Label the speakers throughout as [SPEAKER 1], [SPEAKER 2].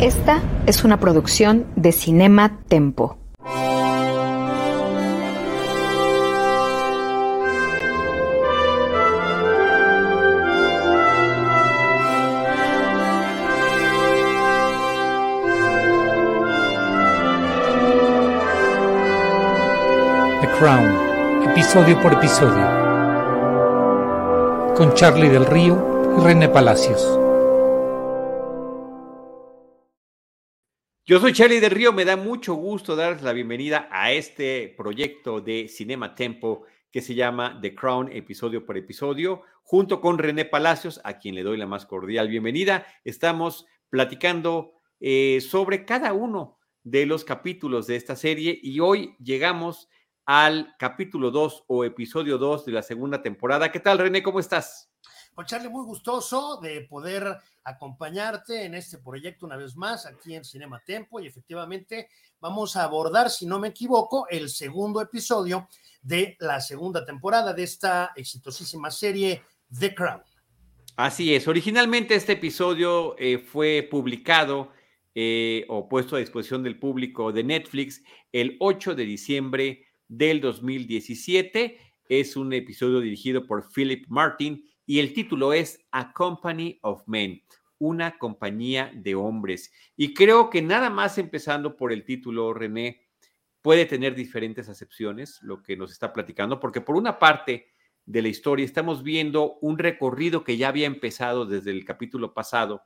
[SPEAKER 1] Esta es una producción de Cinema Tempo.
[SPEAKER 2] The Crown, episodio por episodio, con Charlie del Río y René Palacios.
[SPEAKER 3] Yo soy Charlie del Río, me da mucho gusto darles la bienvenida a este proyecto de Cinema Tempo que se llama The Crown, episodio por episodio, junto con René Palacios, a quien le doy la más cordial bienvenida. Estamos platicando eh, sobre cada uno de los capítulos de esta serie y hoy llegamos al capítulo 2 o episodio 2 de la segunda temporada. ¿Qué tal, René? ¿Cómo estás?
[SPEAKER 4] Pues Charlie, muy gustoso de poder acompañarte en este proyecto una vez más aquí en Cinema Tempo y efectivamente vamos a abordar, si no me equivoco, el segundo episodio de la segunda temporada de esta exitosísima serie The Crown.
[SPEAKER 3] Así es, originalmente este episodio eh, fue publicado eh, o puesto a disposición del público de Netflix el 8 de diciembre del 2017. Es un episodio dirigido por Philip Martin y el título es A Company of Men, una compañía de hombres. Y creo que nada más empezando por el título, René, puede tener diferentes acepciones, lo que nos está platicando, porque por una parte de la historia estamos viendo un recorrido que ya había empezado desde el capítulo pasado,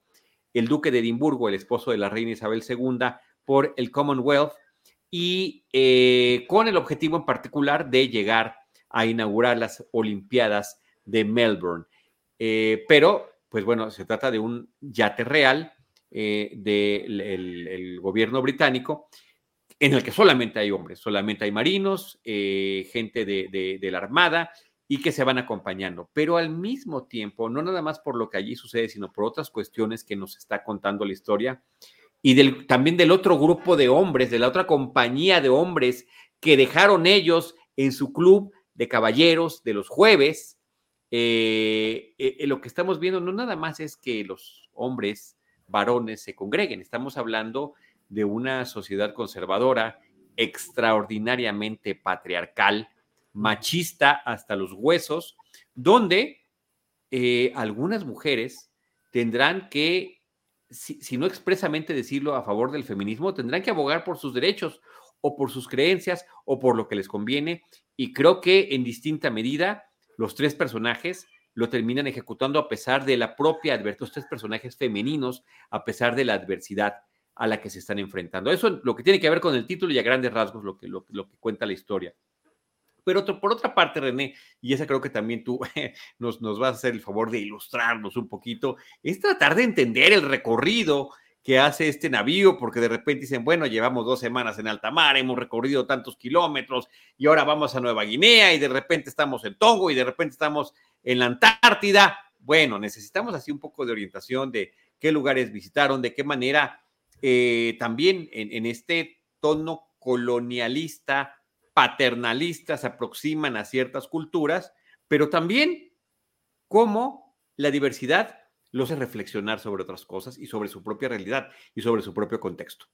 [SPEAKER 3] el duque de Edimburgo, el esposo de la reina Isabel II, por el Commonwealth, y eh, con el objetivo en particular de llegar a inaugurar las Olimpiadas de Melbourne. Eh, pero, pues bueno, se trata de un yate real eh, del gobierno británico en el que solamente hay hombres, solamente hay marinos, eh, gente de, de, la Armada y que se van acompañando. Pero al mismo tiempo, no nada más por lo que allí sucede, sino por otras cuestiones que nos está contando la historia y del, también del otro grupo de hombres, de la otra compañía de hombres que dejaron ellos en su club de caballeros de los jueves, eh, eh, lo que estamos viendo no nada más es que los hombres varones se congreguen, estamos hablando de una sociedad conservadora extraordinariamente patriarcal, machista hasta los huesos, donde eh, algunas mujeres tendrán que, si, no expresamente decirlo a favor del feminismo, tendrán que abogar por sus derechos o por sus creencias o por lo que les conviene. Y creo que en distinta medida los tres personajes lo terminan ejecutando a pesar de la propia adversidad, los tres personajes femeninos, a pesar de la adversidad a la que se están enfrentando. Eso lo que tiene que ver con el título y a grandes rasgos lo que, lo que cuenta la historia. Pero por otra parte, René, y esa creo que también tú nos, nos vas a hacer el favor de ilustrarnos un poquito, es tratar de entender el recorrido que hace este navío, porque de repente dicen, bueno, llevamos dos semanas en alta mar, hemos recorrido tantos kilómetros y ahora vamos a Nueva Guinea y de repente estamos en Tongo y de repente estamos en la Antártida. Bueno, necesitamos así un poco de orientación de qué lugares visitaron, de qué manera eh, también en, en este tono colonialista, paternalista, se aproximan a ciertas culturas, pero también cómo la diversidad lo hace reflexionar sobre otras cosas y sobre su propia realidad y sobre su propio contexto.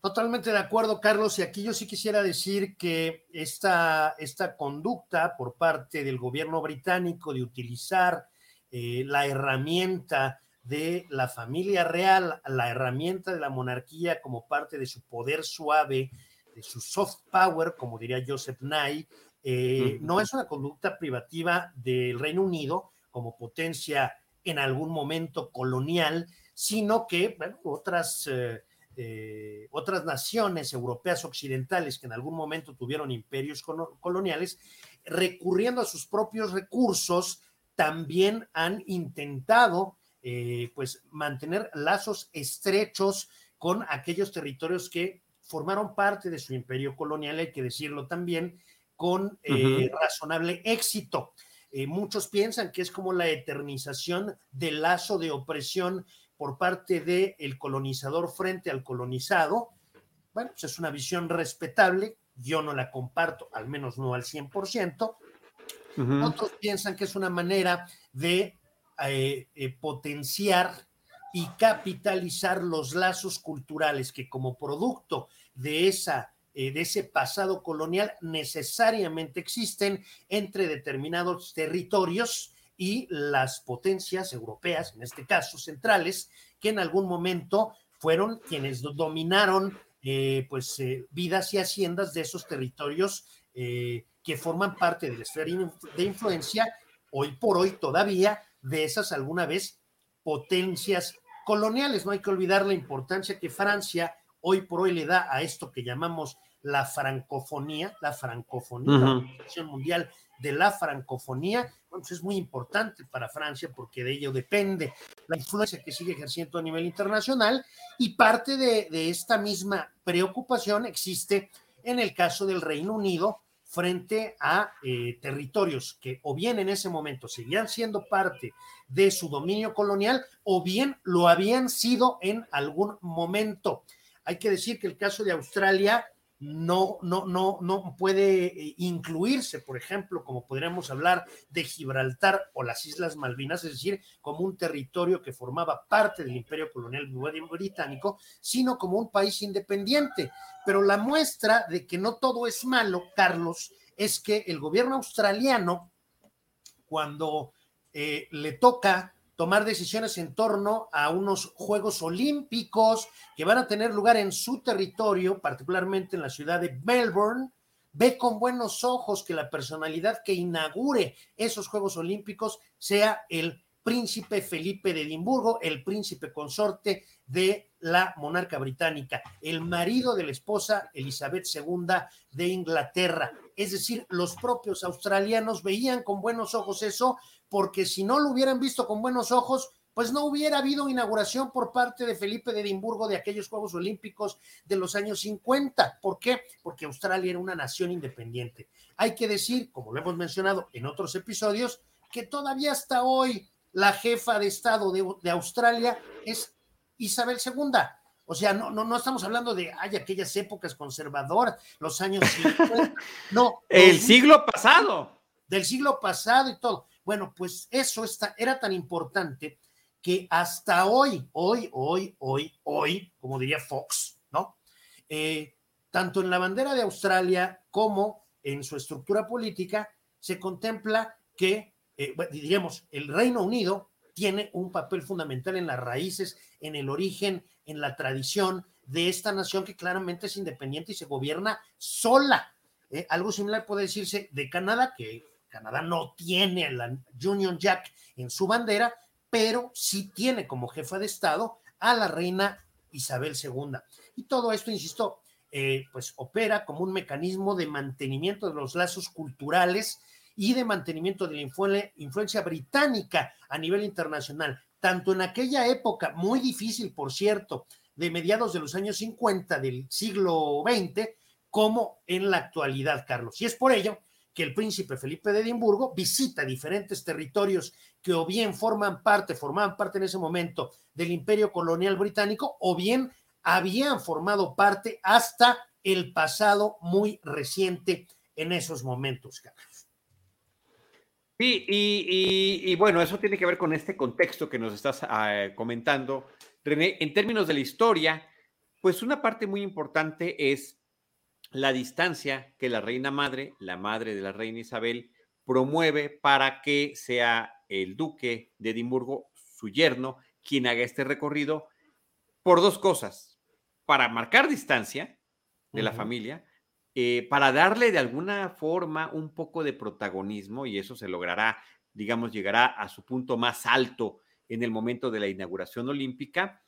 [SPEAKER 4] Totalmente de acuerdo, Carlos. Y aquí yo sí quisiera decir que esta, esta conducta por parte del gobierno británico de utilizar eh, la herramienta de la familia real, la herramienta de la monarquía como parte de su poder suave, de su soft power, como diría Joseph Nye, eh, no es una conducta privativa del Reino Unido como potencia en algún momento colonial, sino que bueno, otras, eh, eh, otras naciones europeas occidentales que en algún momento tuvieron imperios coloniales, recurriendo a sus propios recursos, también han intentado eh, pues mantener lazos estrechos con aquellos territorios que formaron parte de su imperio colonial, hay que decirlo también, con razonable éxito. Eh, muchos piensan que es como la eternización del lazo de opresión por parte del el colonizador frente al colonizado. Bueno, pues es una visión respetable, yo no la comparto, al menos no al 100%. Otros piensan que es una manera de eh, eh, potenciar y capitalizar los lazos culturales que como producto de esa eh, de ese pasado colonial necesariamente existen entre determinados territorios y las potencias europeas, en este caso centrales, que en algún momento fueron quienes dominaron eh, pues eh, vidas y haciendas de esos territorios que forman parte de la esfera de influencia hoy por hoy todavía de esas alguna vez potencias coloniales. No hay que olvidar la importancia que Francia hoy por hoy le da a esto que llamamos la francofonía, la francofonía, la Organización Mundial de la Francofonía, bueno, pues es muy importante para Francia porque de ello depende la influencia que sigue ejerciendo a nivel internacional y parte de, esta misma preocupación existe en el caso del Reino Unido frente a eh, territorios que o bien en ese momento seguían siendo parte de su dominio colonial o bien lo habían sido en algún momento. Hay que decir que el caso de Australia no, no, no, no puede eh, incluirse, por ejemplo, como podríamos hablar de Gibraltar o las Islas Malvinas, es decir, como un territorio que formaba parte del imperio colonial británico, sino como un país independiente. Pero la muestra de que no todo es malo, Carlos, es que el gobierno australiano, cuando eh, le toca tomar decisiones en torno a unos Juegos Olímpicos que van a tener lugar en su territorio, particularmente en la ciudad de Melbourne, ve con buenos ojos que la personalidad que inaugure esos Juegos Olímpicos sea el príncipe Felipe de Edimburgo, el príncipe consorte de la monarca británica, el marido de la esposa Elizabeth II de Inglaterra. Es decir, los propios australianos veían con buenos ojos eso porque si no lo hubieran visto con buenos ojos, pues no hubiera habido inauguración por parte de Felipe de Edimburgo de aquellos Juegos Olímpicos de los años 50. ¿Por qué? Porque Australia era una nación independiente. Hay que decir, como lo hemos mencionado en otros episodios, que todavía hasta hoy la jefa de Estado de, Australia es Isabel II. O sea, no, no, no estamos hablando de ay, aquellas épocas conservadoras, los años 50. No.
[SPEAKER 3] El siglo pasado.
[SPEAKER 4] Del siglo pasado y todo. Bueno, pues eso era tan importante que hasta hoy, hoy, hoy, hoy, hoy, como diría Fox, ¿no? Eh, tanto en la bandera de Australia como en su estructura política, se contempla que, eh, diríamos, el Reino Unido tiene un papel fundamental en las raíces, en el origen, en la tradición de esta nación que claramente es independiente y se gobierna sola. Eh, algo similar puede decirse de Canadá, que Canadá no tiene la Union Jack en su bandera, pero sí tiene como jefa de Estado a la reina Isabel II. Y todo esto, insisto, eh, pues opera como un mecanismo de mantenimiento de los lazos culturales y de mantenimiento de la influencia británica a nivel internacional, tanto en aquella época, muy difícil, por cierto, de mediados de los años 50 del siglo XX, como en la actualidad, Carlos. Y es por ello que el príncipe Felipe de Edimburgo visita diferentes territorios que o bien forman parte, formaban parte en ese momento del imperio colonial británico, o bien habían formado parte hasta el pasado muy reciente en esos momentos, Carlos.
[SPEAKER 3] Sí, y, bueno, eso tiene que ver con este contexto que nos estás ah, comentando, René. En términos de la historia, pues una parte muy importante es la distancia que la reina madre, la madre de la reina Isabel, promueve para que sea el duque de Edimburgo, su yerno, quien haga este recorrido por dos cosas. Para marcar distancia de la familia, eh, para darle de alguna forma un poco de protagonismo, y eso se logrará, digamos, llegará a su punto más alto en el momento de la inauguración olímpica,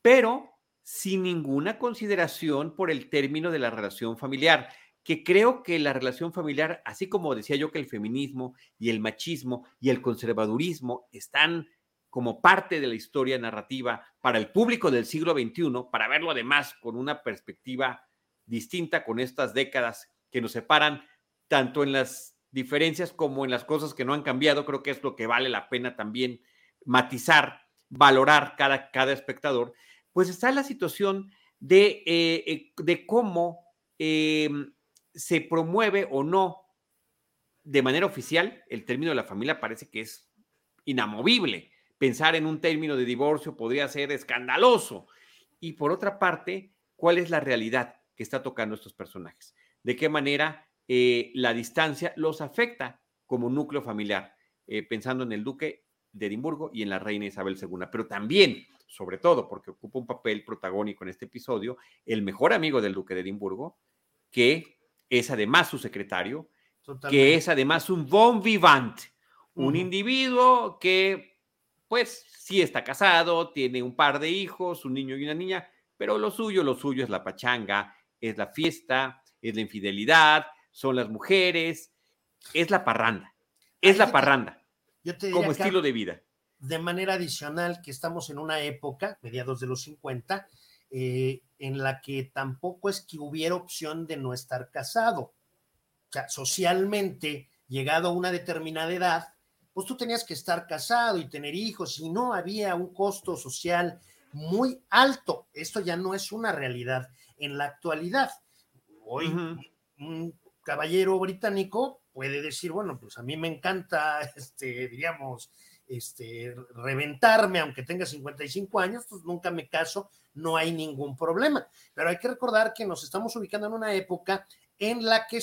[SPEAKER 3] pero sin ninguna consideración por el término de la relación familiar, que creo que la relación familiar, así como decía yo que el feminismo y el machismo y el conservadurismo están como parte de la historia narrativa para el público del siglo XXI, para verlo además con una perspectiva distinta con estas décadas que nos separan, tanto en las diferencias como en las cosas que no han cambiado, creo que es lo que vale la pena también matizar, valorar cada, cada espectador pues está la situación de, eh, eh, de cómo em, se promueve o no de manera oficial el término de la familia parece que es inamovible, pensar en un término de divorcio podría ser escandaloso. Y por otra parte, ¿cuál es la realidad que está tocando estos personajes? ¿De qué manera eh, la distancia los afecta como núcleo familiar? Pensando en el duque de Edimburgo y en la reina Isabel II, pero también, sobre todo, porque ocupa un papel protagónico en este episodio, el mejor amigo del duque de Edimburgo, que es además su secretario, que es además un bon vivant, un individuo que, pues, sí está casado, tiene un par de hijos, un niño y una niña, pero lo suyo, lo suyo es la pachanga, es la fiesta, es la infidelidad, son las mujeres, es la parranda, es la parranda como estilo de vida.
[SPEAKER 4] De manera adicional, que estamos en una época, mediados de los 50, eh, en la que tampoco es que hubiera opción de no estar casado. O sea, socialmente, llegado a una determinada edad, pues tú tenías que estar casado y tener hijos y no había un costo social muy alto. Esto ya no es una realidad en la actualidad. Hoy un caballero británico puede decir, bueno, pues a mí me encanta, este, digamos, este, reventarme, aunque tenga 55 años, pues nunca me caso, no hay ningún problema. Pero hay que recordar que nos estamos ubicando en una época en la que,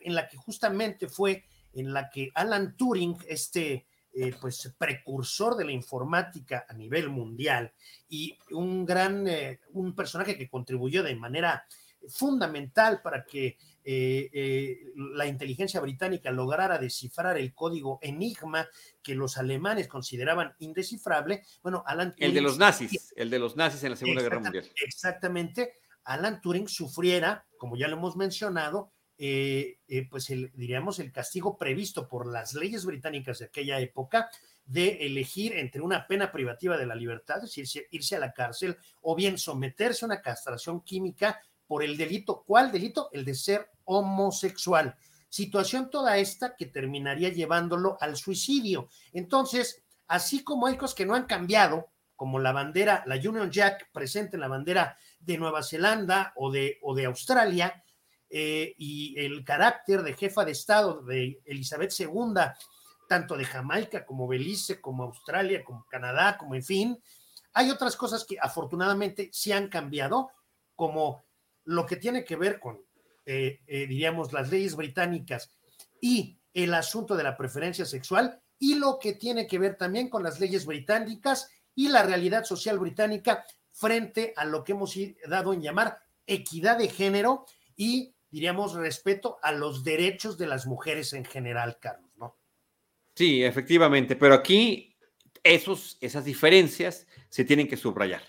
[SPEAKER 4] en la que justamente fue en la que Alan Turing, este eh, pues precursor de la informática a nivel mundial y un gran, eh, un personaje que contribuyó de manera fundamental para que eh, eh, la inteligencia británica lograra descifrar el código Enigma que los alemanes consideraban indescifrable, bueno, Alan
[SPEAKER 3] Turing... El de los nazis, el de los nazis en la Segunda Guerra Mundial.
[SPEAKER 4] Exactamente, Alan Turing sufriera, como ya lo hemos mencionado, eh, pues el, diríamos el castigo previsto por las leyes británicas de aquella época de elegir entre una pena privativa de la libertad, es decir, irse a la cárcel, o bien someterse a una castración química por el delito. ¿Cuál delito? El de ser homosexual. Situación toda esta que terminaría llevándolo al suicidio. Entonces, así como hay cosas que no han cambiado, como la bandera, la Union Jack presente en la bandera de Nueva Zelanda o de, o de Australia, eh, y el carácter de jefa de Estado de Elizabeth II, tanto de Jamaica como Belice, como Australia, como Canadá, como en fin, hay otras cosas que afortunadamente sí han cambiado, como lo que tiene que ver con, eh, eh, diríamos, las leyes británicas y el asunto de la preferencia sexual y lo que tiene que ver también con las leyes británicas y la realidad social británica frente a lo que hemos dado en llamar equidad de género y, diríamos, respeto a los derechos de las mujeres en general, Carlos, ¿no?
[SPEAKER 3] Sí, efectivamente, pero aquí esos, esas diferencias se tienen que subrayar.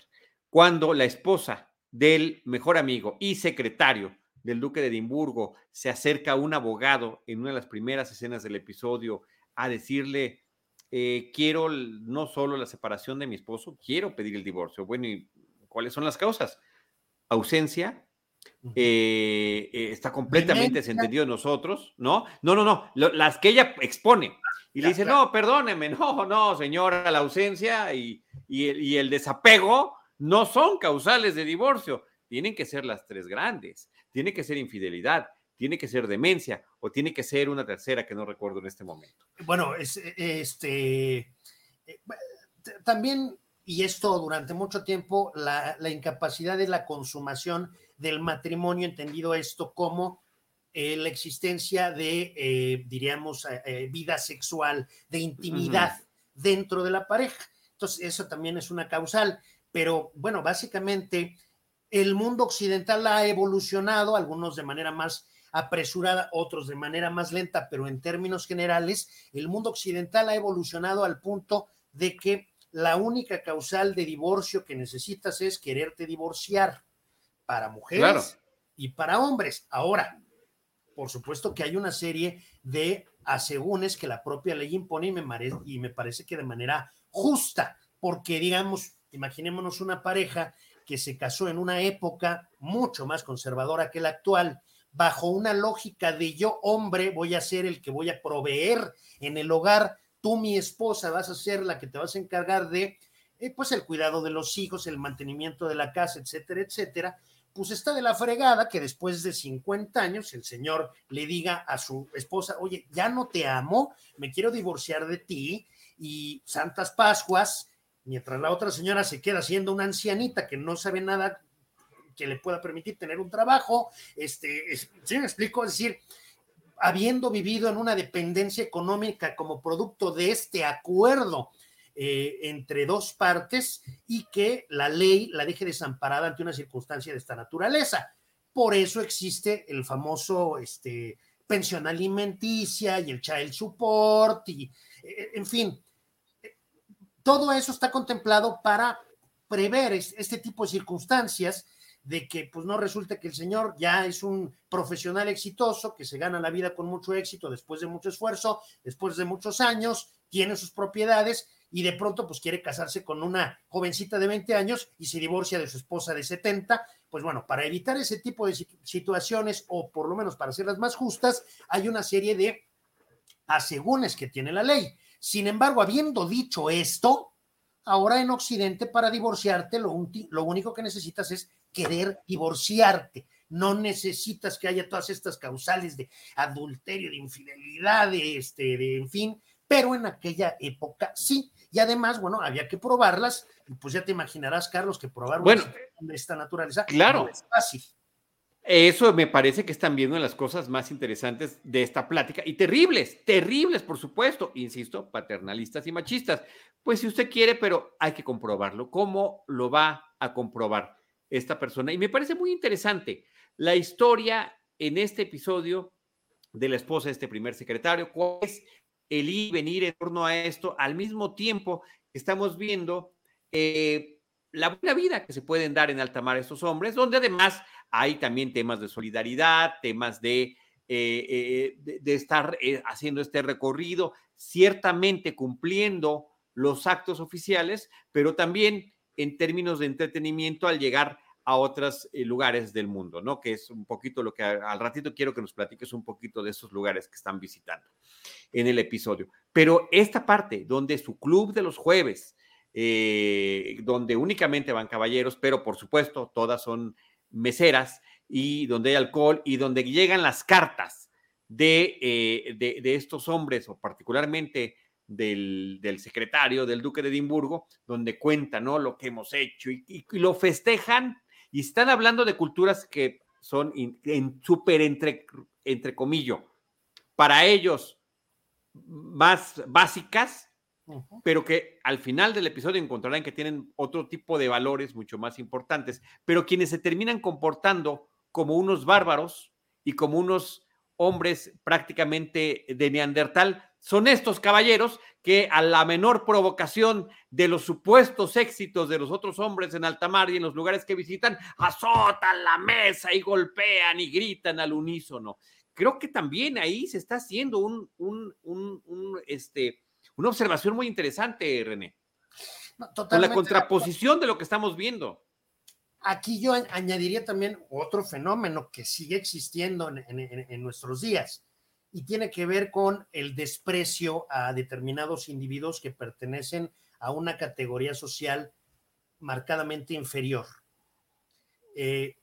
[SPEAKER 3] Cuando la esposa del mejor amigo y secretario del duque de Edimburgo se acerca a un abogado en una de las primeras escenas del episodio a decirle, eh, quiero no solo la separación de mi esposo, quiero pedir el divorcio. Bueno, ¿y cuáles son las causas? Ausencia, eh, eh, está completamente desentendido de nosotros, ¿no? No, no, no, las que ella expone. Y le dice, no, perdóneme, no, no, señora, la ausencia y, y el desapego no son causales de divorcio. Tienen que ser las tres grandes. Tiene que ser infidelidad, tiene que ser demencia o tiene que ser una tercera que no recuerdo en este momento.
[SPEAKER 4] Bueno, este, eh, también, y esto durante mucho tiempo, la, incapacidad de la consumación del matrimonio, entendido esto como eh, la existencia de, eh, diríamos, vida sexual, de intimidad dentro de la pareja. Entonces, eso también es una causal pero bueno, básicamente el mundo occidental ha evolucionado, algunos de manera más apresurada, otros de manera más lenta, pero en términos generales, el mundo occidental ha evolucionado al punto de que la única causal de divorcio que necesitas es quererte divorciar para mujeres y para hombres. Ahora, por supuesto que hay una serie de asegúnes que la propia ley impone y me, y me parece que de manera justa, porque digamos, Imaginémonos una pareja que se casó en una época mucho más conservadora que la actual, bajo una lógica de yo, hombre, voy a ser el que voy a proveer en el hogar, tú, mi esposa, vas a ser la que te vas a encargar de, eh, pues, el cuidado de los hijos, el mantenimiento de la casa, etcétera, etcétera. Pues está de la fregada que después de 50 años el señor le diga a su esposa, oye, ya no te amo, me quiero divorciar de ti y Santas Pascuas, mientras la otra señora se queda siendo una ancianita que no sabe nada que le pueda permitir tener un trabajo, este, ¿sí me explico? Es decir, habiendo vivido en una dependencia económica como producto de este acuerdo eh, entre dos partes y que la ley la deje desamparada ante una circunstancia de esta naturaleza. Por eso existe el famoso este, pensión alimenticia y el child support y, eh, en fin, todo eso está contemplado para prever este tipo de circunstancias de que pues no resulte que el señor ya es un profesional exitoso, que se gana la vida con mucho éxito después de mucho esfuerzo, después de muchos años, tiene sus propiedades y de pronto pues quiere casarse con una jovencita de 20 años y se divorcia de su esposa de 70. Pues bueno, para evitar ese tipo de situaciones o por lo menos para hacerlas más justas, hay una serie de asegúnes que tiene la ley. Sin embargo, habiendo dicho esto, ahora en Occidente para divorciarte lo, lo único que necesitas es querer divorciarte. No necesitas que haya todas estas causales de adulterio, de infidelidad, de este, de en fin, pero en aquella época sí. Y además, bueno, había que probarlas, y pues ya te imaginarás, Carlos, que probar
[SPEAKER 3] bueno,
[SPEAKER 4] de esta naturaleza
[SPEAKER 3] claro.
[SPEAKER 4] no es fácil.
[SPEAKER 3] Eso me parece que es también una de las cosas más interesantes de esta plática y terribles, terribles, por supuesto, insisto, paternalistas y machistas. Pues si usted quiere, pero hay que comprobarlo. ¿Cómo lo va a comprobar esta persona? Y me parece muy interesante la historia en este episodio de la esposa de este primer secretario, cuál es el ir y venir en torno a esto, al mismo tiempo estamos viendo eh, la buena vida que se pueden dar en alta mar estos hombres, donde además hay también temas de solidaridad, temas de, eh, eh, de, estar eh, haciendo este recorrido, ciertamente cumpliendo los actos oficiales, pero también en términos de entretenimiento al llegar a otros lugares del mundo, ¿no? Que es un poquito lo que al ratito quiero que nos platiques un poquito de esos lugares que están visitando en el episodio. Pero esta parte donde su club de los jueves, donde únicamente van caballeros, pero por supuesto todas son meseras y donde hay alcohol y donde llegan las cartas de, eh, de, estos hombres o particularmente del, del, secretario del duque de Edimburgo, donde cuentan ¿no? lo que hemos hecho y, lo festejan y están hablando de culturas que son en, súper entre, entre comillas, para ellos más básicas, pero que al final del episodio encontrarán que tienen otro tipo de valores mucho más importantes, pero quienes se terminan comportando como unos bárbaros y como unos hombres prácticamente de Neandertal, son estos caballeros que a la menor provocación de los supuestos éxitos de los otros hombres en alta mar y en los lugares que visitan, azotan la mesa y golpean y gritan al unísono. Creo que también ahí se está haciendo un, un este, una observación muy interesante, René. Con la contraposición de lo que estamos viendo.
[SPEAKER 4] Aquí yo añadiría también otro fenómeno que sigue existiendo en, nuestros días y tiene que ver con el desprecio a determinados individuos que pertenecen a una categoría social marcadamente inferior. Eh,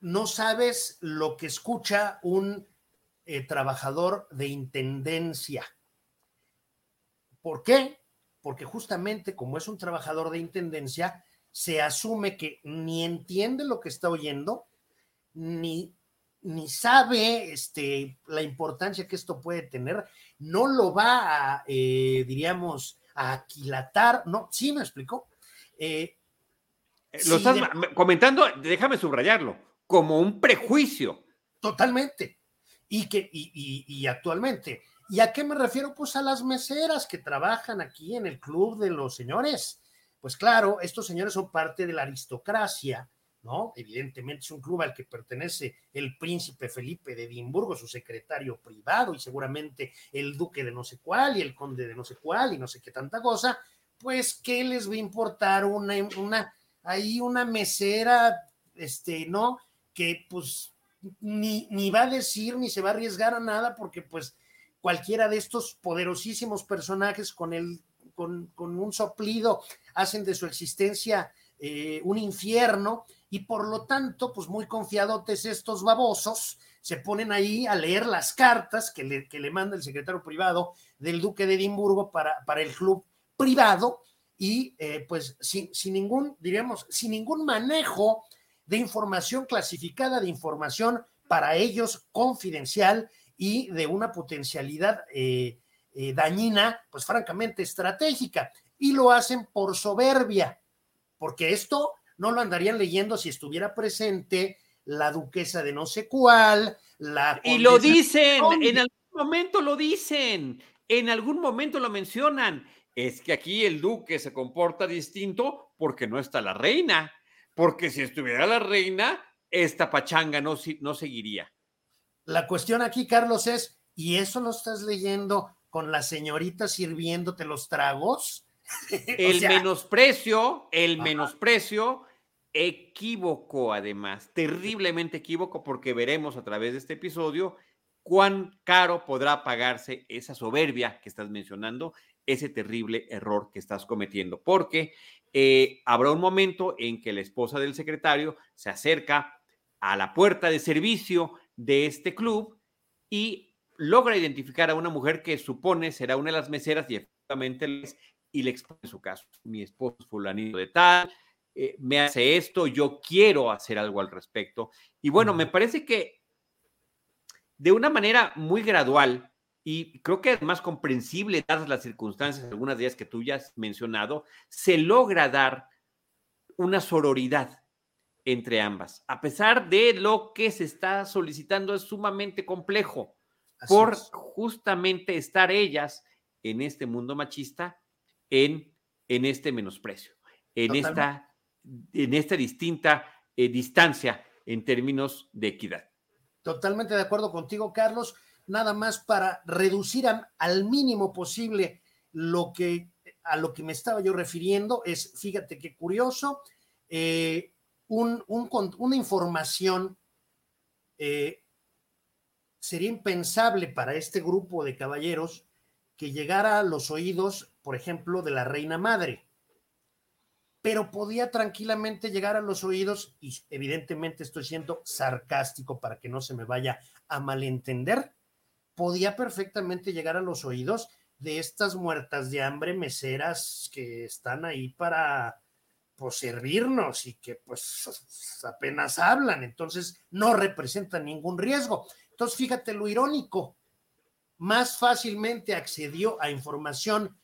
[SPEAKER 4] no sabes lo que escucha un eh, trabajador de intendencia ¿Por qué? Porque justamente como es un trabajador de intendencia, se asume que ni entiende lo que está oyendo, ni, ni sabe este, la importancia que esto puede tener, no lo va a, eh, diríamos, a aquilatar, ¿no? ¿Sí me explicó?
[SPEAKER 3] Eh, eh, lo estás comentando, déjame subrayarlo, como un prejuicio.
[SPEAKER 4] Totalmente. Y que, y actualmente, ¿Y a qué me refiero? Pues a las meseras que trabajan aquí en el club de los señores. Pues claro, estos señores son parte de la aristocracia, ¿no? Evidentemente es un club al que pertenece el príncipe Felipe de Edimburgo, su secretario privado, y seguramente el duque de no sé cuál y el conde de no sé cuál y no sé qué tanta cosa. Pues, ¿qué les va a importar una, una, ahí una mesera, este, ¿no? Que pues ni, ni va a decir ni se va a arriesgar a nada porque pues cualquiera de estos poderosísimos personajes con, el, con, un soplido hacen de su existencia eh, un infierno y por lo tanto, pues muy confiadotes estos babosos se ponen ahí a leer las cartas que le, que le manda el secretario privado del duque de Edimburgo para, para el club privado y eh, pues sin, sin ningún, diríamos, sin ningún manejo de información clasificada, de información para ellos confidencial y de una potencialidad eh, eh, dañina, pues francamente estratégica. Y lo hacen por soberbia, porque esto no lo andarían leyendo si estuviera presente la duquesa de no sé cuál, la...
[SPEAKER 3] Y lo dicen, en algún momento lo dicen, en algún momento lo mencionan. Es que aquí el duque se comporta distinto porque no está la reina porque si estuviera la reina, esta pachanga no, no seguiría.
[SPEAKER 4] La cuestión aquí, Carlos, es, ¿y eso lo estás leyendo con la señorita sirviéndote los tragos?
[SPEAKER 3] el menosprecio, el menosprecio equívoco además, terriblemente equívoco, porque veremos a través de este episodio cuán caro podrá pagarse esa soberbia que estás mencionando, ese terrible error que estás cometiendo, porque eh, habrá un momento en que la esposa del secretario se acerca a la puerta de servicio de este club y logra identificar a una mujer que supone será una de las meseras y efectivamente y le expone su caso. Mi esposo es fulanito de tal, eh, me hace esto, yo quiero hacer algo al respecto. Y bueno, me parece que de una manera muy gradual, y creo que es más comprensible, dadas las circunstancias, algunas de ellas que tú ya has mencionado, se logra dar una sororidad entre ambas, a pesar de lo que se está solicitando es sumamente complejo, por justamente estar ellas en este mundo machista, en, en este menosprecio, en esta, en esta distinta eh, distancia en términos de equidad.
[SPEAKER 4] Totalmente de acuerdo contigo, Carlos. Nada más para reducir al mínimo posible lo que a lo que me estaba yo refiriendo es, fíjate qué curioso, eh, una información eh, sería impensable para este grupo de caballeros que llegara a los oídos, por ejemplo, de la reina madre, pero podía tranquilamente llegar a los oídos, y evidentemente estoy siendo sarcástico para que no se me vaya a malentender, podía perfectamente llegar a los oídos de estas muertas de hambre meseras que están ahí para pues, servirnos y que pues apenas hablan, entonces no representan ningún riesgo. Entonces, fíjate lo irónico, más fácilmente accedió a información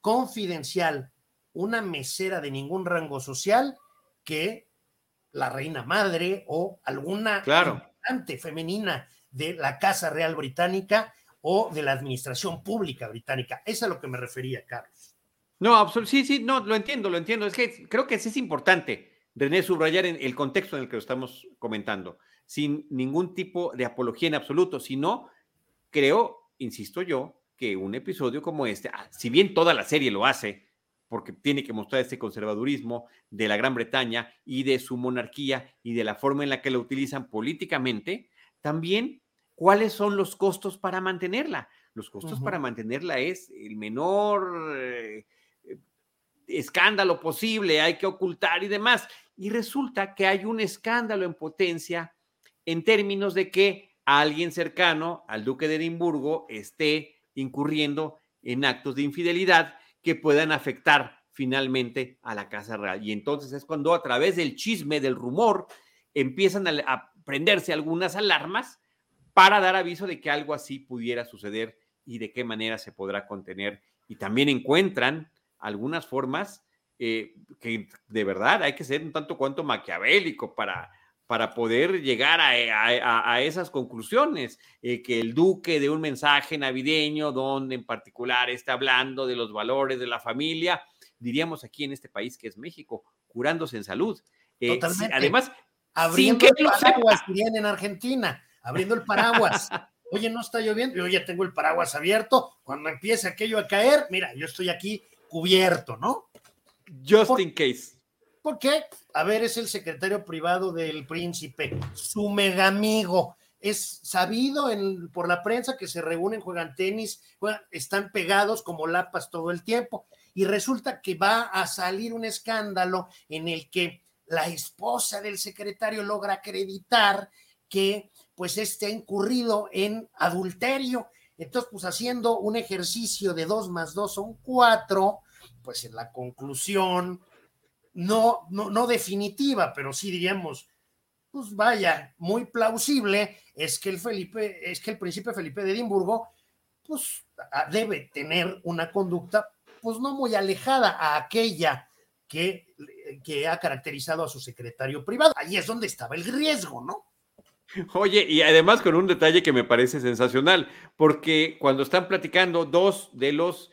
[SPEAKER 4] confidencial una mesera de ningún rango social que la reina madre o alguna
[SPEAKER 3] claro.
[SPEAKER 4] femenina de la Casa Real Británica o de la Administración Pública Británica. Eso es a lo que me refería, Carlos.
[SPEAKER 3] No, sí, sí, no, lo entiendo, lo entiendo. Es que creo que sí es importante, René, subrayar en el contexto en el que lo estamos comentando, sin ningún tipo de apología en absoluto, sino creo, insisto yo, que un episodio como este, ah, si bien toda la serie lo hace, porque tiene que mostrar este conservadurismo de la Gran Bretaña y de su monarquía y de la forma en la que lo utilizan políticamente, también cuáles son los costos para mantenerla. Los costos para mantenerla es el menor eh, escándalo posible, hay que ocultar y demás. Y resulta que hay un escándalo en potencia en términos de que alguien cercano al duque de Edimburgo esté incurriendo en actos de infidelidad que puedan afectar finalmente a la Casa Real. Y entonces es cuando a través del chisme, del rumor, empiezan a, prenderse algunas alarmas para dar aviso de que algo así pudiera suceder y de qué manera se podrá contener. Y también encuentran algunas formas eh, que de verdad hay que ser un tanto cuanto maquiavélico para, para poder llegar a, esas conclusiones. Eh, que el duque de un mensaje navideño donde en particular está hablando de los valores de la familia, diríamos aquí en este país que es México, curándose en salud.
[SPEAKER 4] Eh, además, abriendo el paraguas, dirían en Argentina, abriendo el paraguas. Oye, no está lloviendo, yo ya tengo el paraguas abierto. Cuando empiece aquello a caer, mira, yo estoy aquí cubierto, ¿no?
[SPEAKER 3] Just in case.
[SPEAKER 4] ¿Por qué? A ver, es el secretario privado del príncipe, su mega amigo. Es sabido en, por la prensa que se reúnen, juegan tenis, están pegados como lapas todo el tiempo. Y resulta que va a salir un escándalo en el que la esposa del secretario logra acreditar que pues este ha incurrido en adulterio. Entonces, pues haciendo un ejercicio de dos más dos son cuatro, pues en la conclusión, no, no, no definitiva, pero sí diríamos, pues vaya, muy plausible, es que el Felipe, es que el príncipe Felipe de Edimburgo, pues debe tener una conducta, pues no muy alejada a aquella que, que ha caracterizado a su secretario privado. Ahí es donde estaba el riesgo, ¿no?
[SPEAKER 3] Oye, y además con un detalle que me parece sensacional, porque cuando están platicando dos de los,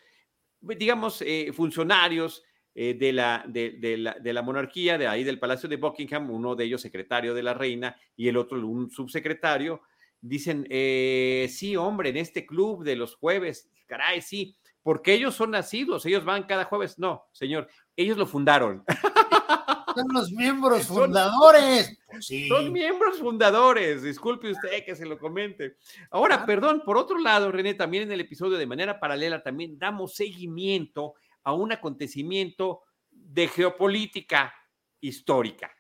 [SPEAKER 3] digamos, eh, funcionarios eh, de, la, de, la, de, la, monarquía, de ahí del Palacio de Buckingham, uno de ellos secretario de la reina y el otro un subsecretario, dicen, eh, sí, hombre, en este club de los jueves, caray, sí, porque ellos son nacidos, ellos van cada jueves. No, señor, ellos lo fundaron.
[SPEAKER 4] Son los miembros fundadores.
[SPEAKER 3] Pues son, miembros fundadores. Disculpe usted que se lo comente. Ahora, perdón, por otro lado, René, también en el episodio de manera paralela también damos seguimiento a un acontecimiento de geopolítica histórica.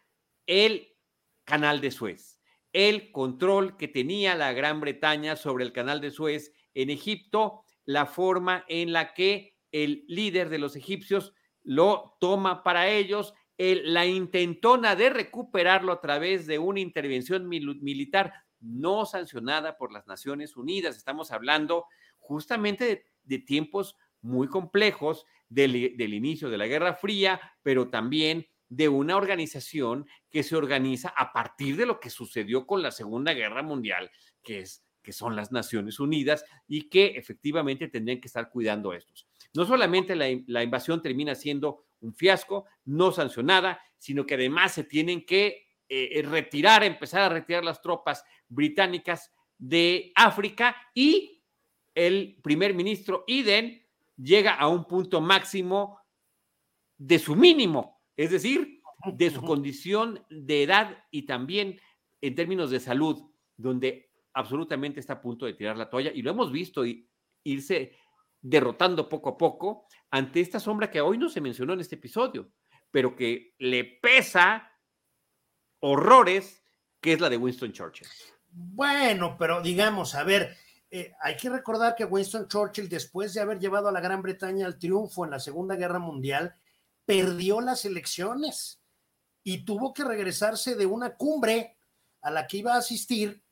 [SPEAKER 3] El canal de Suez. El control que tenía la Gran Bretaña sobre el canal de Suez en Egipto, la forma en la que el líder de los egipcios lo toma para ellos la intentona de recuperarlo a través de una intervención militar no sancionada por las Naciones Unidas. Estamos hablando justamente de, tiempos muy complejos del, inicio de la Guerra Fría, pero también de una organización que se organiza a partir de lo que sucedió con la Segunda Guerra Mundial, que es que son las Naciones Unidas y que efectivamente tendrían que estar cuidando estos. No solamente la, la invasión termina siendo un fiasco, no sancionada, sino que además se tienen que eh, retirar, empezar a retirar las tropas británicas de África y el primer ministro Iden llega a un punto máximo de su mínimo, es decir, de su condición de edad y también en términos de salud, donde absolutamente está a punto de tirar la toalla y lo hemos visto irse derrotando poco a poco ante esta sombra que hoy no se mencionó en este episodio, pero que le pesa horrores, que es la de Winston Churchill.
[SPEAKER 4] Bueno, pero digamos, a ver, eh, hay que recordar que Winston Churchill, después de haber llevado a la Gran Bretaña al triunfo en la Segunda Guerra Mundial, perdió las elecciones y tuvo que regresarse de una cumbre a la que iba a asistir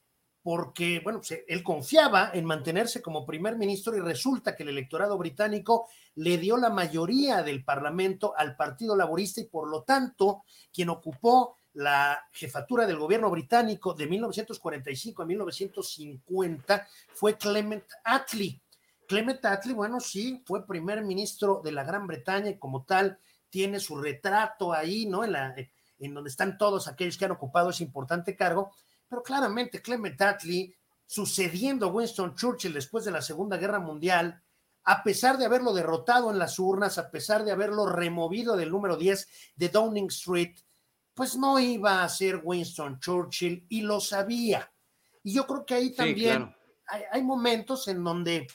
[SPEAKER 4] porque, bueno, pues, él confiaba en mantenerse como primer ministro y resulta que el electorado británico le dio la mayoría del Parlamento al Partido Laborista y por lo tanto quien ocupó la jefatura del gobierno británico de 1945 a 1950 fue Clement Attlee. Clement Attlee, bueno, sí, fue primer ministro de la Gran Bretaña y como tal tiene su retrato ahí, ¿no? En, la, en donde están todos aquellos que han ocupado ese importante cargo pero claramente Clement Attlee, sucediendo a Winston Churchill después de la Segunda Guerra Mundial, a pesar de haberlo derrotado en las urnas, a pesar de haberlo removido del número 10 de Downing Street, pues no iba a ser Winston Churchill y lo sabía. Y yo creo que ahí también hay, momentos en donde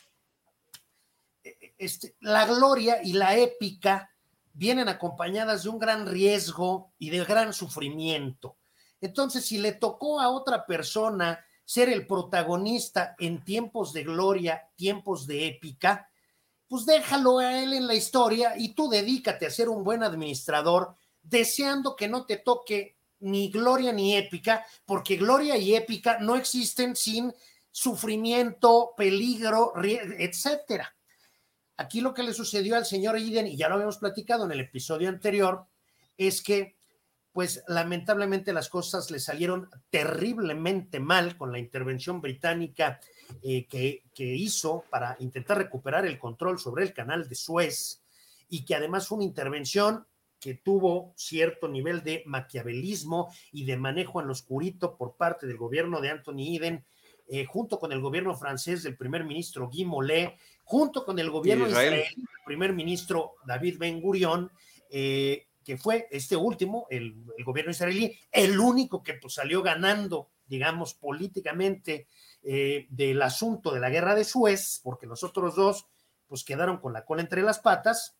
[SPEAKER 4] eh, este, la gloria y la épica vienen acompañadas de un gran riesgo y de gran sufrimiento. Entonces, si le tocó a otra persona ser el protagonista en tiempos de gloria, tiempos de épica, pues déjalo a él en la historia y tú dedícate a ser un buen administrador, deseando que no te toque ni gloria ni épica, porque gloria y épica no existen sin sufrimiento, peligro, etcétera. Aquí lo que le sucedió al señor Iden, y ya lo habíamos platicado en el episodio anterior, es que pues lamentablemente las cosas le salieron terriblemente mal con la intervención británica eh, que, que, hizo para intentar recuperar el control sobre el canal de Suez y que además fue una intervención que tuvo cierto nivel de maquiavelismo y de manejo en lo oscurito por parte del gobierno de Anthony Eden, eh, junto con el gobierno francés del primer ministro Guy Mollet, junto con el gobierno israelí del primer ministro David Ben Gurion, eh, que fue este último, el, gobierno israelí, el único que pues, salió ganando, digamos, políticamente eh, del asunto de la guerra de Suez, porque los otros dos pues quedaron con la cola entre las patas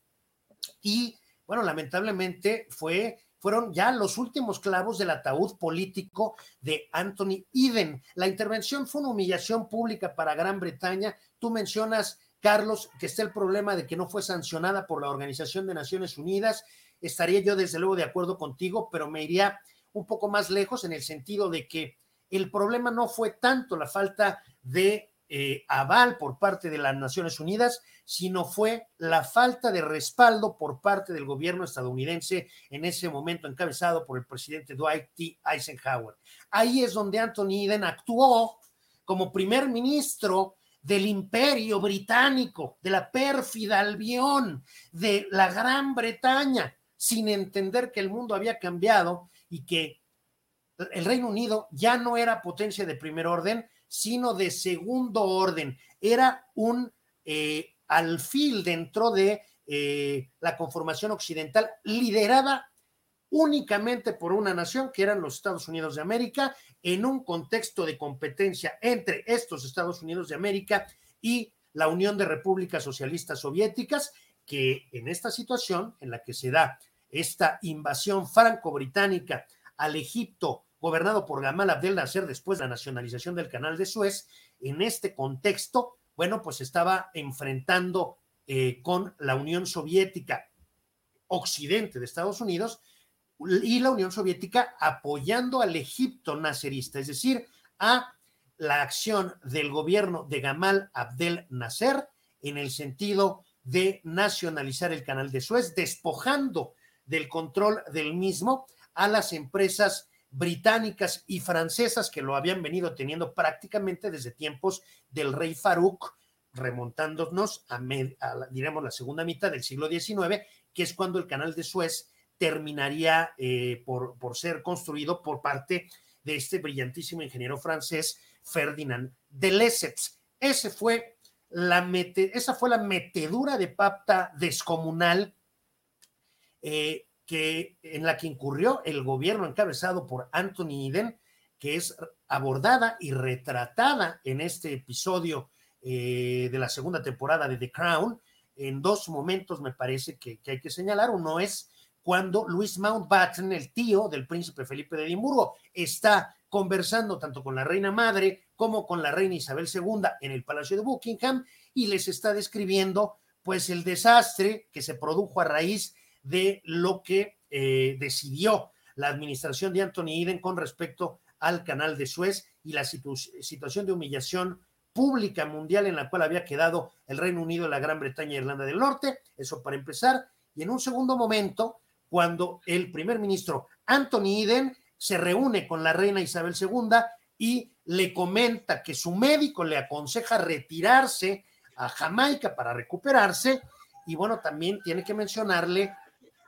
[SPEAKER 4] y bueno, lamentablemente fue fueron ya los últimos clavos del ataúd político de Anthony Eden. La intervención fue una humillación pública para Gran Bretaña. Tú mencionas Carlos, que está el problema de que no fue sancionada por la Organización de Naciones Unidas. Estaría yo desde luego de acuerdo contigo, pero me iría un poco más lejos en el sentido de que el problema no fue tanto la falta de eh, aval por parte de las Naciones Unidas, sino fue la falta de respaldo por parte del gobierno estadounidense en ese momento encabezado por el presidente Dwight T. Eisenhower. Ahí es donde Anthony Eden actuó como primer ministro del imperio británico, de la pérfida Albión, de la Gran Bretaña, sin entender que el mundo había cambiado y que el Reino Unido ya no era potencia de primer orden, sino de segundo orden. Era un eh, alfil dentro de eh, la conformación occidental liderada únicamente por una nación que eran los Estados Unidos de América en un contexto de competencia entre estos Estados Unidos de América y la Unión de Repúblicas Socialistas Soviéticas, que en esta situación en la que se da esta invasión franco-británica al Egipto gobernado por Gamal Abdel Nasser después de la nacionalización del canal de Suez, en este contexto, bueno, pues estaba enfrentando eh, con la Unión Soviética Occidente de Estados Unidos y la Unión Soviética apoyando al Egipto nacerista, es decir, a la acción del gobierno de Gamal Abdel Nasser en el sentido de nacionalizar el canal de Suez, despojando del control del mismo a las empresas británicas y francesas que lo habían venido teniendo prácticamente desde tiempos del rey Farouk, remontándonos a, diremos, la segunda mitad del siglo XIX, que es cuando el canal de Suez terminaría eh, por, por, ser construido por parte de este brillantísimo ingeniero francés Ferdinand de Lesseps. Ese fue la esa fue la metedura de pata descomunal eh, que, en la que incurrió el gobierno encabezado por Anthony Eden, que es abordada y retratada en este episodio eh, de la segunda temporada de The Crown, en dos momentos me parece que, hay que señalar. Uno es cuando Luis Mountbatten, el tío del príncipe Felipe de Edimburgo, está conversando tanto con la reina madre como con la reina Isabel II en el Palacio de Buckingham y les está describiendo pues el desastre que se produjo a raíz de lo que eh, decidió la administración de Anthony Eden con respecto al canal de Suez y la situación de humillación pública mundial en la cual había quedado el Reino Unido, la Gran Bretaña e Irlanda del Norte. Eso para empezar. Y en un segundo momento, cuando el primer ministro Anthony Eden se reúne con la reina Isabel II y le comenta que su médico le aconseja retirarse a Jamaica para recuperarse. Y bueno, también tiene que mencionarle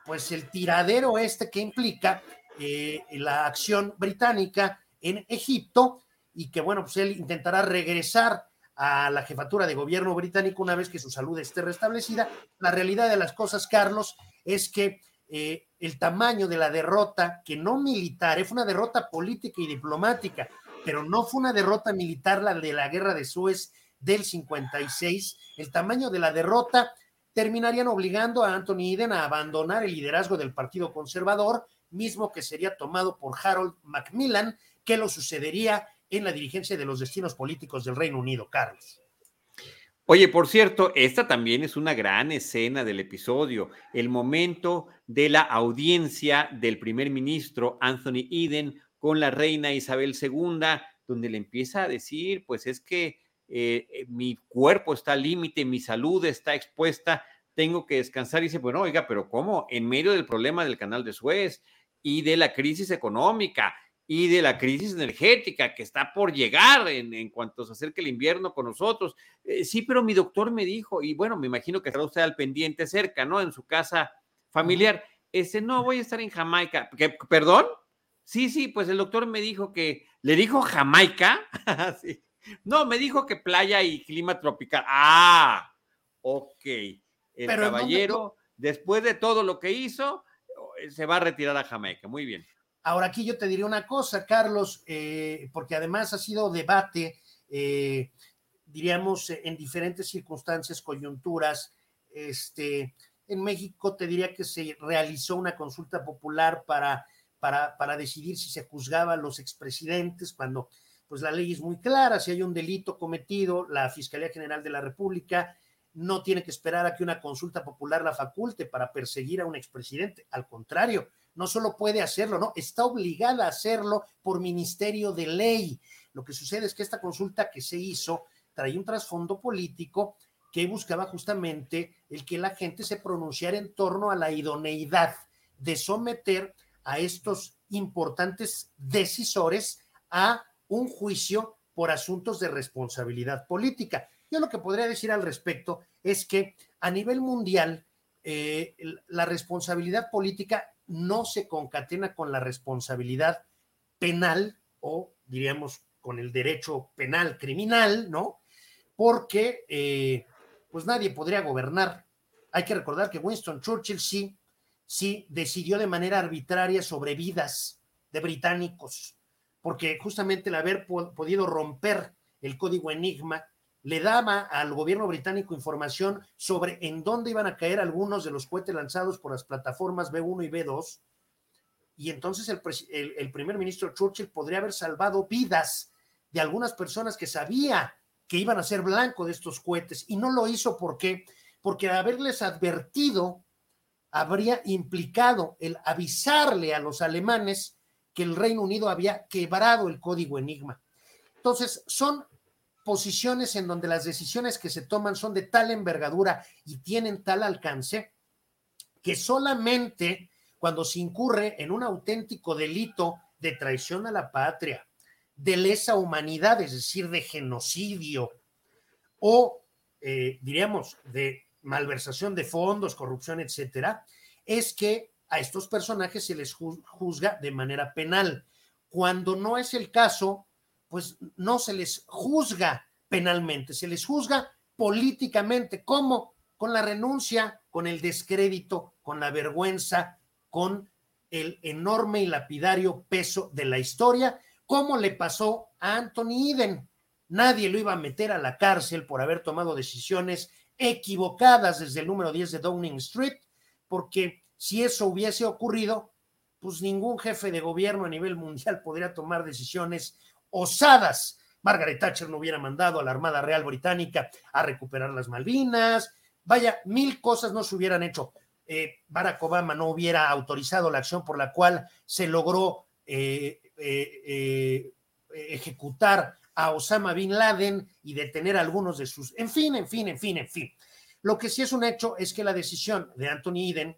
[SPEAKER 4] pues el tiradero este que implica eh, la acción británica en Egipto y que bueno, pues él intentará regresar a la jefatura de gobierno británico una vez que su salud esté restablecida. La realidad de las cosas, Carlos, es que eh, el tamaño de la derrota, que no militar, eh, fue una derrota política y diplomática, pero no fue una derrota militar la de la guerra de Suez del 56, el tamaño de la derrota terminarían obligando a Anthony Eden a abandonar el liderazgo del Partido Conservador, mismo que sería tomado por Harold Macmillan, que lo sucedería en la dirigencia de los destinos políticos del Reino Unido, Carlos.
[SPEAKER 3] Oye, por cierto, esta también es una gran escena del episodio, el momento de la audiencia del primer ministro Anthony Eden con la reina Isabel II, donde le empieza a decir, pues es que eh, eh, mi cuerpo está al límite, mi salud está expuesta, tengo que descansar. Y dice, bueno, oiga, pero ¿cómo? En medio del problema del canal de Suez y de la crisis económica y de la crisis energética que está por llegar en, cuanto se acerque el invierno con nosotros. Eh, sí, pero mi doctor me dijo, y bueno, me imagino que estará usted al pendiente cerca, ¿no? En su casa familiar. Ese, no, voy a estar en Jamaica. ¿Perdón? Sí, sí, pues el doctor me dijo que, ¿le dijo Jamaica? sí. No, me dijo que playa y clima tropical. Ah, ok. El caballero, después de todo lo que hizo, eh, se va a retirar a Jamaica. Muy bien.
[SPEAKER 4] Ahora aquí yo te diría una cosa, Carlos, eh, porque además ha sido debate, eh, diríamos, en diferentes circunstancias, coyunturas. Este, en México te diría que se realizó una consulta popular para, para, para decidir si se juzgaba a los expresidentes cuando pues la ley es muy clara, si hay un delito cometido, la Fiscalía General de la República no tiene que esperar a que una consulta popular la faculte para perseguir a un expresidente. Al contrario, no solo puede hacerlo, no, está obligada a hacerlo por ministerio de ley. Lo que sucede es que esta consulta que se hizo traía un trasfondo político que buscaba justamente el que la gente se pronunciara en torno a la idoneidad de someter a estos importantes decisores a un juicio por asuntos de responsabilidad política. Yo lo que podría decir al respecto es que a nivel mundial eh, la responsabilidad política no se concatena con la responsabilidad penal o diríamos con el derecho penal criminal, ¿no? Porque eh, pues nadie podría gobernar. Hay que recordar que Winston Churchill sí, sí decidió de manera arbitraria sobre vidas de británicos, porque justamente el haber podido romper el código Enigma le daba al gobierno británico información sobre en dónde iban a caer algunos de los cohetes lanzados por las plataformas B1 y B2. Y entonces el, primer ministro Churchill podría haber salvado vidas de algunas personas que sabía que iban a ser blanco de estos cohetes. Y no lo hizo porque, porque haberles advertido habría implicado el avisarle a los alemanes que el Reino Unido había quebrado el código Enigma. Entonces, son posiciones en donde las decisiones que se toman son de tal envergadura y tienen tal alcance que solamente cuando se incurre en un auténtico delito de traición a la patria, de lesa humanidad, es decir, de genocidio o, eh, diríamos, de malversación de fondos, corrupción, etcétera, es que a estos personajes se les juzga de manera penal. Cuando no es el caso, pues no se les juzga penalmente, se les juzga políticamente. ¿Cómo? Con la renuncia, con el descrédito, con la vergüenza, con el enorme y lapidario peso de la historia, como le pasó a Anthony Eden. Nadie lo iba a meter a la cárcel por haber tomado decisiones equivocadas desde el número 10 de Downing Street, porque si eso hubiese ocurrido, pues ningún jefe de gobierno a nivel mundial podría tomar decisiones osadas. Margaret Thatcher no hubiera mandado a la Armada Real Británica a recuperar las Malvinas. Vaya, mil cosas no se hubieran hecho. Eh, Barack Obama no hubiera autorizado la acción por la cual se logró eh, eh, ejecutar a Osama Bin Laden y detener a algunos de sus... En fin, en fin, en fin, en fin. Lo que sí es un hecho es que la decisión de Anthony Eden,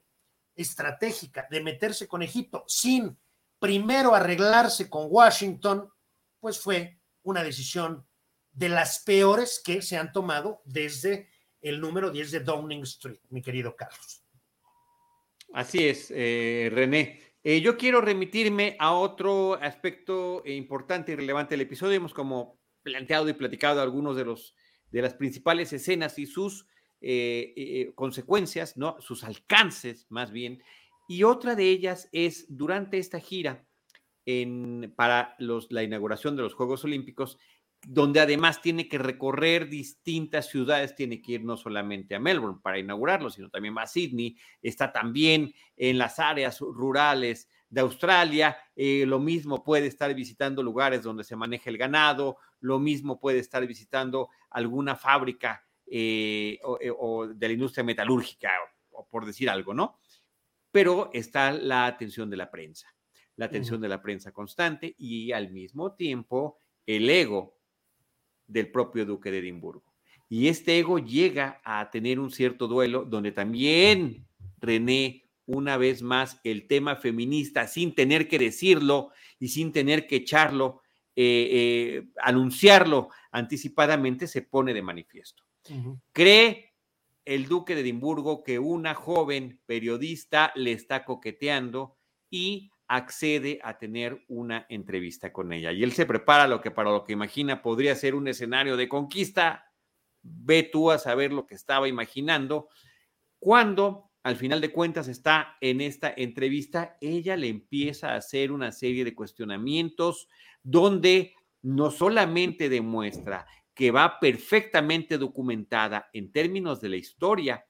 [SPEAKER 4] estratégica, de meterse con Egipto sin primero arreglarse con Washington, pues fue una decisión de las peores que se han tomado desde el número 10 de Downing Street, mi querido Carlos.
[SPEAKER 3] Así es, eh, René. Eh, yo quiero remitirme a otro aspecto importante y relevante del episodio. Hemos como planteado y platicado algunos de los de las principales escenas y sus eh, consecuencias, ¿no? Sus alcances, más bien. Y otra de ellas es durante esta gira para la inauguración de los Juegos Olímpicos, donde además tiene que recorrer distintas ciudades, tiene que ir no solamente a Melbourne para inaugurarlo, sino también a Sydney, está también en las áreas rurales de Australia, eh, lo mismo puede estar visitando lugares donde se maneja el ganado, lo mismo puede estar visitando alguna fábrica eh, eh, o, de la industria metalúrgica, o por decir algo, ¿no? Pero está la atención de la prensa la atención de la prensa constante y al mismo tiempo el ego del propio duque de Edimburgo. Y este ego llega a tener un cierto duelo donde también René, una vez más, el tema feminista, sin tener que decirlo y sin tener que echarlo, eh, eh, anunciarlo anticipadamente, se pone de manifiesto. Cree el duque de Edimburgo que una joven periodista le está coqueteando y accede a tener una entrevista con ella. Y él se prepara lo que para lo que imagina podría ser un escenario de conquista. Ve tú a saber lo que estaba imaginando. Cuando al final de cuentas está en esta entrevista, ella le empieza a hacer una serie de cuestionamientos donde no solamente demuestra que va perfectamente documentada en términos de la historia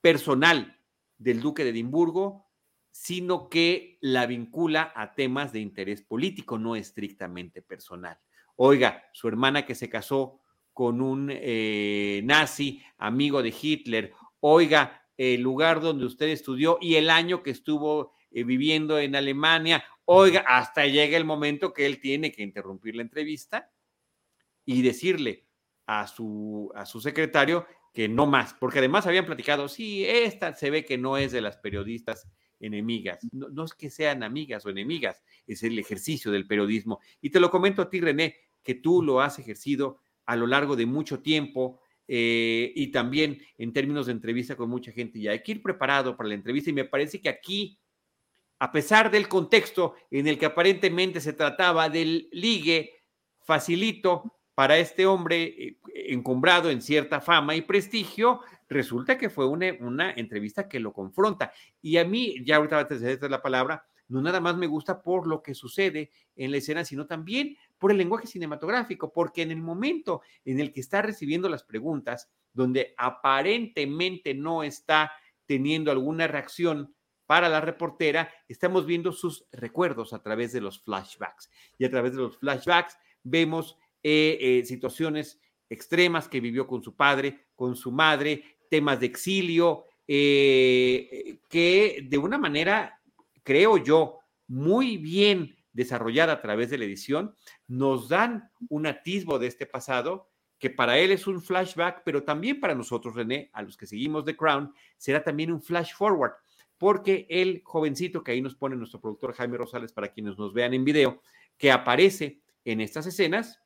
[SPEAKER 3] personal del duque de Edimburgo, sino que la vincula a temas de interés político, no estrictamente personal. Oiga, su hermana que se casó con un eh, nazi, amigo de Hitler. Oiga, el lugar donde usted estudió y el año que estuvo eh, viviendo en Alemania. Oiga, hasta llega el momento que él tiene que interrumpir la entrevista y decirle a su, a su secretario que no más, porque además habían platicado, sí, esta se ve que no es de las periodistas enemigas. No, no, es que sean amigas o enemigas, es el ejercicio del periodismo. Y te lo comento a ti, René, que tú lo has ejercido a lo largo de mucho tiempo eh, y también en términos de entrevista con mucha gente. Y hay que ir preparado para la entrevista y me parece que aquí, a pesar del contexto en el que aparentemente se trataba del ligue facilito para este hombre eh, encumbrado en cierta fama y prestigio, resulta que fue una, una entrevista que lo confronta. Y a mí, ya ahorita va a tener la palabra, no nada más me gusta por lo que sucede en la escena, sino también por el lenguaje cinematográfico, porque en el momento en el que está recibiendo las preguntas, donde aparentemente no está teniendo alguna reacción para la reportera, estamos viendo sus recuerdos a través de los flashbacks. Y a través de los flashbacks vemos eh, eh, situaciones extremas que vivió con su padre, con su madre, temas de exilio, eh, que de una manera, creo yo, muy bien desarrollada a través de la edición, nos dan un atisbo de este pasado que para él es un flashback, pero también para nosotros, René, a los que seguimos The Crown, será también un flash forward, porque el jovencito que ahí nos pone nuestro productor Jaime Rosales, para quienes nos vean en video, que aparece en estas escenas,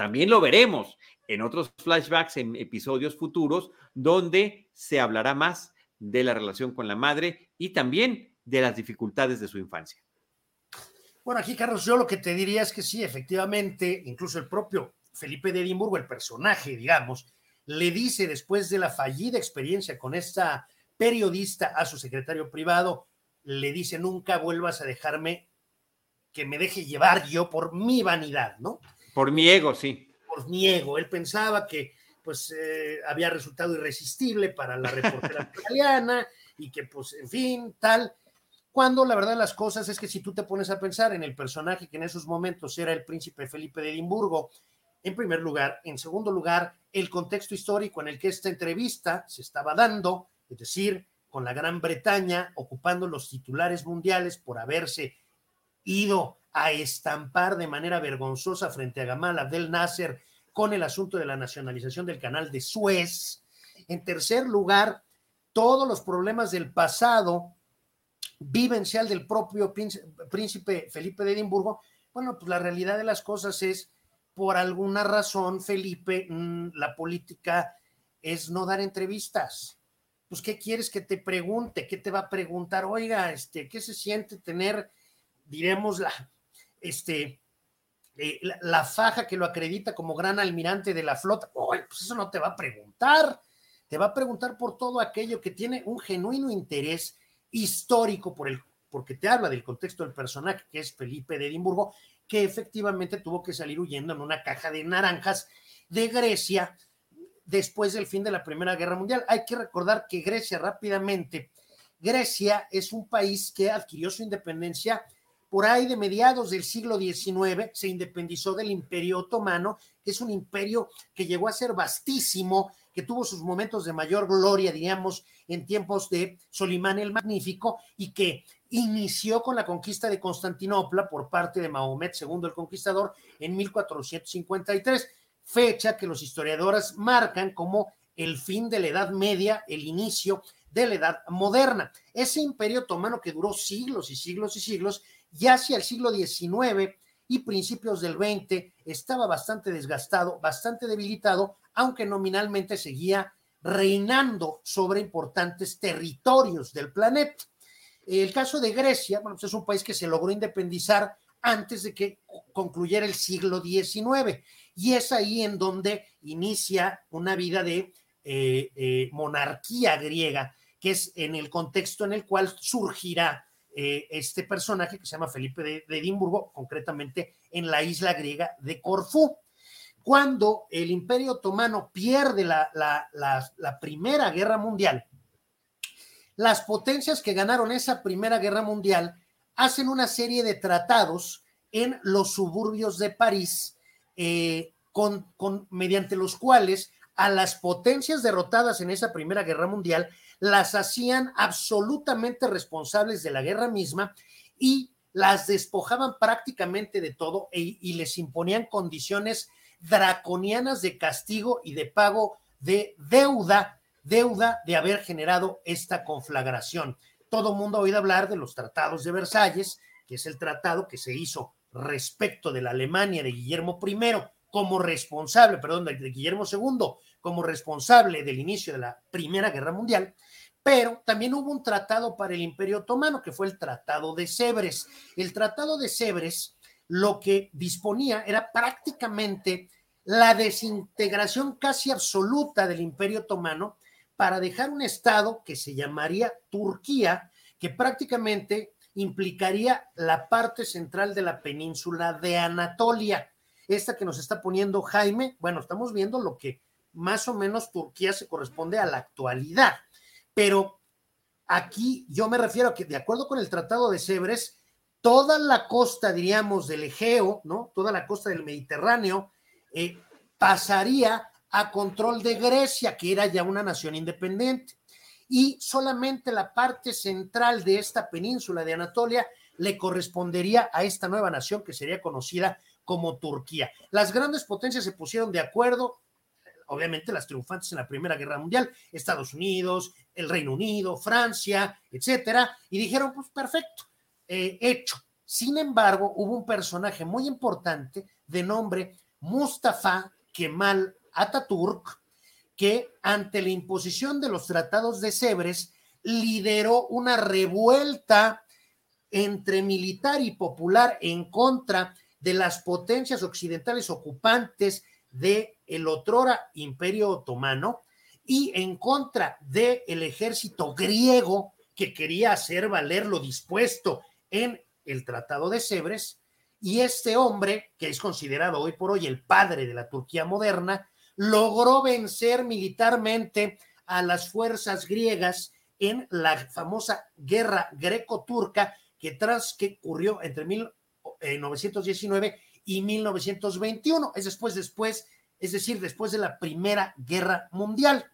[SPEAKER 3] también lo veremos en otros flashbacks, en episodios futuros, donde se hablará más de la relación con la madre y también de las dificultades de su infancia.
[SPEAKER 4] Bueno, aquí, Carlos, yo lo que te diría es que sí, efectivamente, incluso el propio Felipe de Edimburgo, el personaje, digamos, le dice después de la fallida experiencia con esta periodista a su secretario privado, le dice, nunca vuelvas a dejarme que me deje llevar yo por mi vanidad, ¿no?
[SPEAKER 3] Por mi ego, sí.
[SPEAKER 4] Por mi ego. Él pensaba que pues eh, había resultado irresistible para la reportera italiana y que pues, en fin, tal. Cuando la verdad de las cosas es que si tú te pones a pensar en el personaje que en esos momentos era el príncipe Felipe de Edimburgo, en primer lugar, en segundo lugar, el contexto histórico en el que esta entrevista se estaba dando, es decir, con la Gran Bretaña ocupando los titulares mundiales por haberse ido a estampar de manera vergonzosa frente a Gamal Abdel Nasser con el asunto de la nacionalización del canal de Suez. En tercer lugar, todos los problemas del pasado vivencial del propio príncipe Felipe de Edimburgo, bueno, pues la realidad de las cosas es, por alguna razón, Felipe, mm, la política es no dar entrevistas. Pues, ¿qué quieres que te pregunte? ¿Qué te va a preguntar? Oiga, este, ¿qué se siente tener, diremos, la, este, eh, la, faja que lo acredita como gran almirante de la flota? Oye, pues eso no te va a preguntar. Te va a preguntar por todo aquello que tiene un genuino interés histórico por el, porque te habla del contexto del personaje que es Felipe de Edimburgo, que efectivamente tuvo que salir huyendo en una caja de naranjas de Grecia después del fin de la Primera Guerra Mundial. Hay que recordar que Grecia rápidamente, Grecia es un país que adquirió su independencia por ahí de mediados del siglo XIX, se independizó del Imperio Otomano, que es un imperio que llegó a ser vastísimo, que tuvo sus momentos de mayor gloria, diríamos, en tiempos de Solimán el Magnífico y que inició con la conquista de Constantinopla por parte de Mahomet II el Conquistador en 1453, fecha que los historiadores marcan como el fin de la Edad Media, el inicio de la Edad Moderna. Ese imperio otomano que duró siglos y siglos y siglos, ya hacia el siglo XIX y principios del XX estaba bastante desgastado, bastante debilitado, aunque nominalmente seguía reinando sobre importantes territorios del planeta. El caso de Grecia, bueno, pues es un país que se logró independizar antes de que concluyera el siglo XIX. Y es ahí en donde inicia una vida de eh, eh, monarquía griega, que es en el contexto en el cual surgirá eh, este personaje que se llama Felipe de, Edimburgo, concretamente en la isla griega de Corfú. Cuando el Imperio Otomano pierde la, Primera Guerra Mundial, las potencias que ganaron esa Primera Guerra Mundial hacen una serie de tratados en los suburbios de París, eh, con, mediante los cuales a las potencias derrotadas en esa Primera Guerra Mundial las hacían absolutamente responsables de la guerra misma y las despojaban prácticamente de todo e, y les imponían condiciones draconianas de castigo y de pago de deuda, deuda de haber generado esta conflagración. Todo mundo ha oído hablar de los tratados de Versalles, que es el tratado que se hizo respecto de la Alemania de Guillermo I como responsable, perdón, de Guillermo II como responsable del inicio de la Primera Guerra Mundial, pero también hubo un tratado para el Imperio Otomano, que fue el Tratado de Sebres. El Tratado de Sebres lo que disponía era prácticamente la desintegración casi absoluta del Imperio Otomano para dejar un Estado que se llamaría Turquía, que prácticamente implicaría la parte central de la península de Anatolia. Esta que nos está poniendo Jaime, bueno, estamos viendo lo que más o menos Turquía se corresponde a la actualidad, pero aquí yo me refiero a que de acuerdo con el Tratado de Sebres, toda la costa, diríamos, del Egeo, ¿no? Toda la costa del Mediterráneo eh, pasaría a control de Grecia, que era ya una nación independiente. Y solamente la parte central de esta península de Anatolia le correspondería a esta nueva nación que sería conocida como Turquía. Las grandes potencias se pusieron de acuerdo, obviamente las triunfantes en la Primera Guerra Mundial, Estados Unidos, el Reino Unido, Francia, etcétera, y dijeron, pues perfecto, eh, hecho. Sin embargo, hubo un personaje muy importante de nombre Mustafa Kemal Ataturk, que ante la imposición de los tratados de Sebres lideró una revuelta entre militar y popular en contra de las potencias occidentales ocupantes de el otrora Imperio Otomano y en contra del el ejército griego que quería hacer valer lo dispuesto en el Tratado de Sebres, y este hombre, que es considerado hoy por hoy el padre de la Turquía moderna, logró vencer militarmente a las fuerzas griegas en la famosa guerra greco-turca que, que ocurrió entre 1919 eh, y 1921, es después, después, es decir, después de la Primera Guerra Mundial.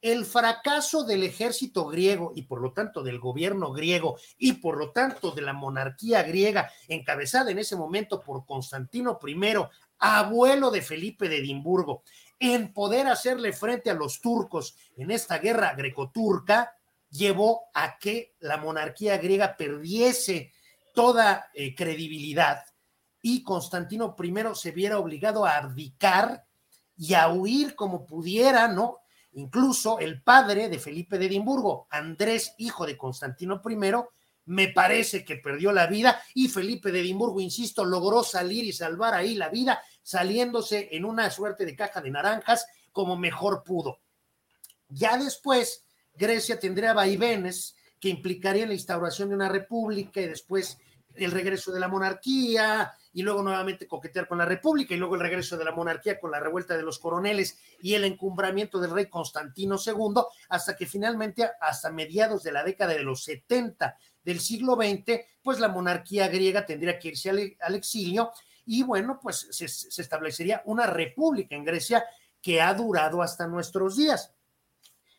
[SPEAKER 4] El fracaso del ejército griego y por lo tanto del gobierno griego y por lo tanto de la monarquía griega encabezada en ese momento por Constantino I, abuelo de Felipe de Edimburgo, en poder hacerle frente a los turcos en esta guerra grecoturca, llevó a que la monarquía griega perdiese toda eh, credibilidad y Constantino I se viera obligado a abdicar y a huir como pudiera, ¿no? Incluso el padre de Felipe de Edimburgo, Andrés, hijo de Constantino I, me parece que perdió la vida y Felipe de Edimburgo, insisto, logró salir y salvar ahí la vida, saliéndose en una suerte de caja de naranjas como mejor pudo. Ya después, Grecia tendría vaivenes que implicarían la instauración de una república y después el regreso de la monarquía, y luego nuevamente coquetear con la República y luego el regreso de la monarquía con la revuelta de los coroneles y el encumbramiento del rey Constantino II, hasta que finalmente, hasta mediados de la década de los 70 del siglo XX, pues la monarquía griega tendría que irse al, exilio y bueno, pues se, establecería una república en Grecia que ha durado hasta nuestros días.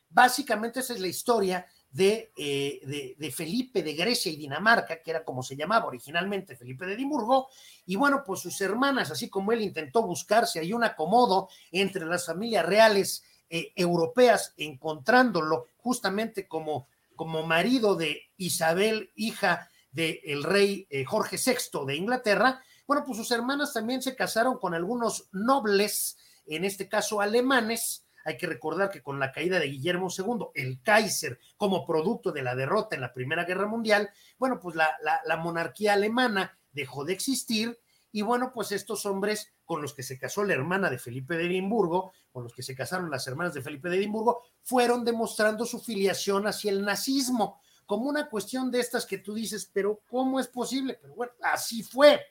[SPEAKER 4] Básicamente esa es la historia eh, de, de, Felipe de Grecia y Dinamarca, que era como se llamaba originalmente Felipe de Edimburgo, y bueno, pues sus hermanas, así como él intentó buscarse ahí un acomodo entre las familias reales eh, europeas, encontrándolo justamente como, como marido de Isabel, hija del rey eh, Jorge VI de Inglaterra, bueno, pues sus hermanas también se casaron con algunos nobles, en este caso alemanes, hay que recordar que con la caída de Guillermo II, el Kaiser, como producto de la derrota en la Primera Guerra Mundial, bueno, pues la, monarquía alemana dejó de existir y bueno, pues estos hombres con los que se casó la hermana de Felipe de Edimburgo, con los que se casaron las hermanas de Felipe de Edimburgo, fueron demostrando su filiación hacia el nazismo, como una cuestión de estas que tú dices, pero ¿cómo es posible? Pero bueno, así fue.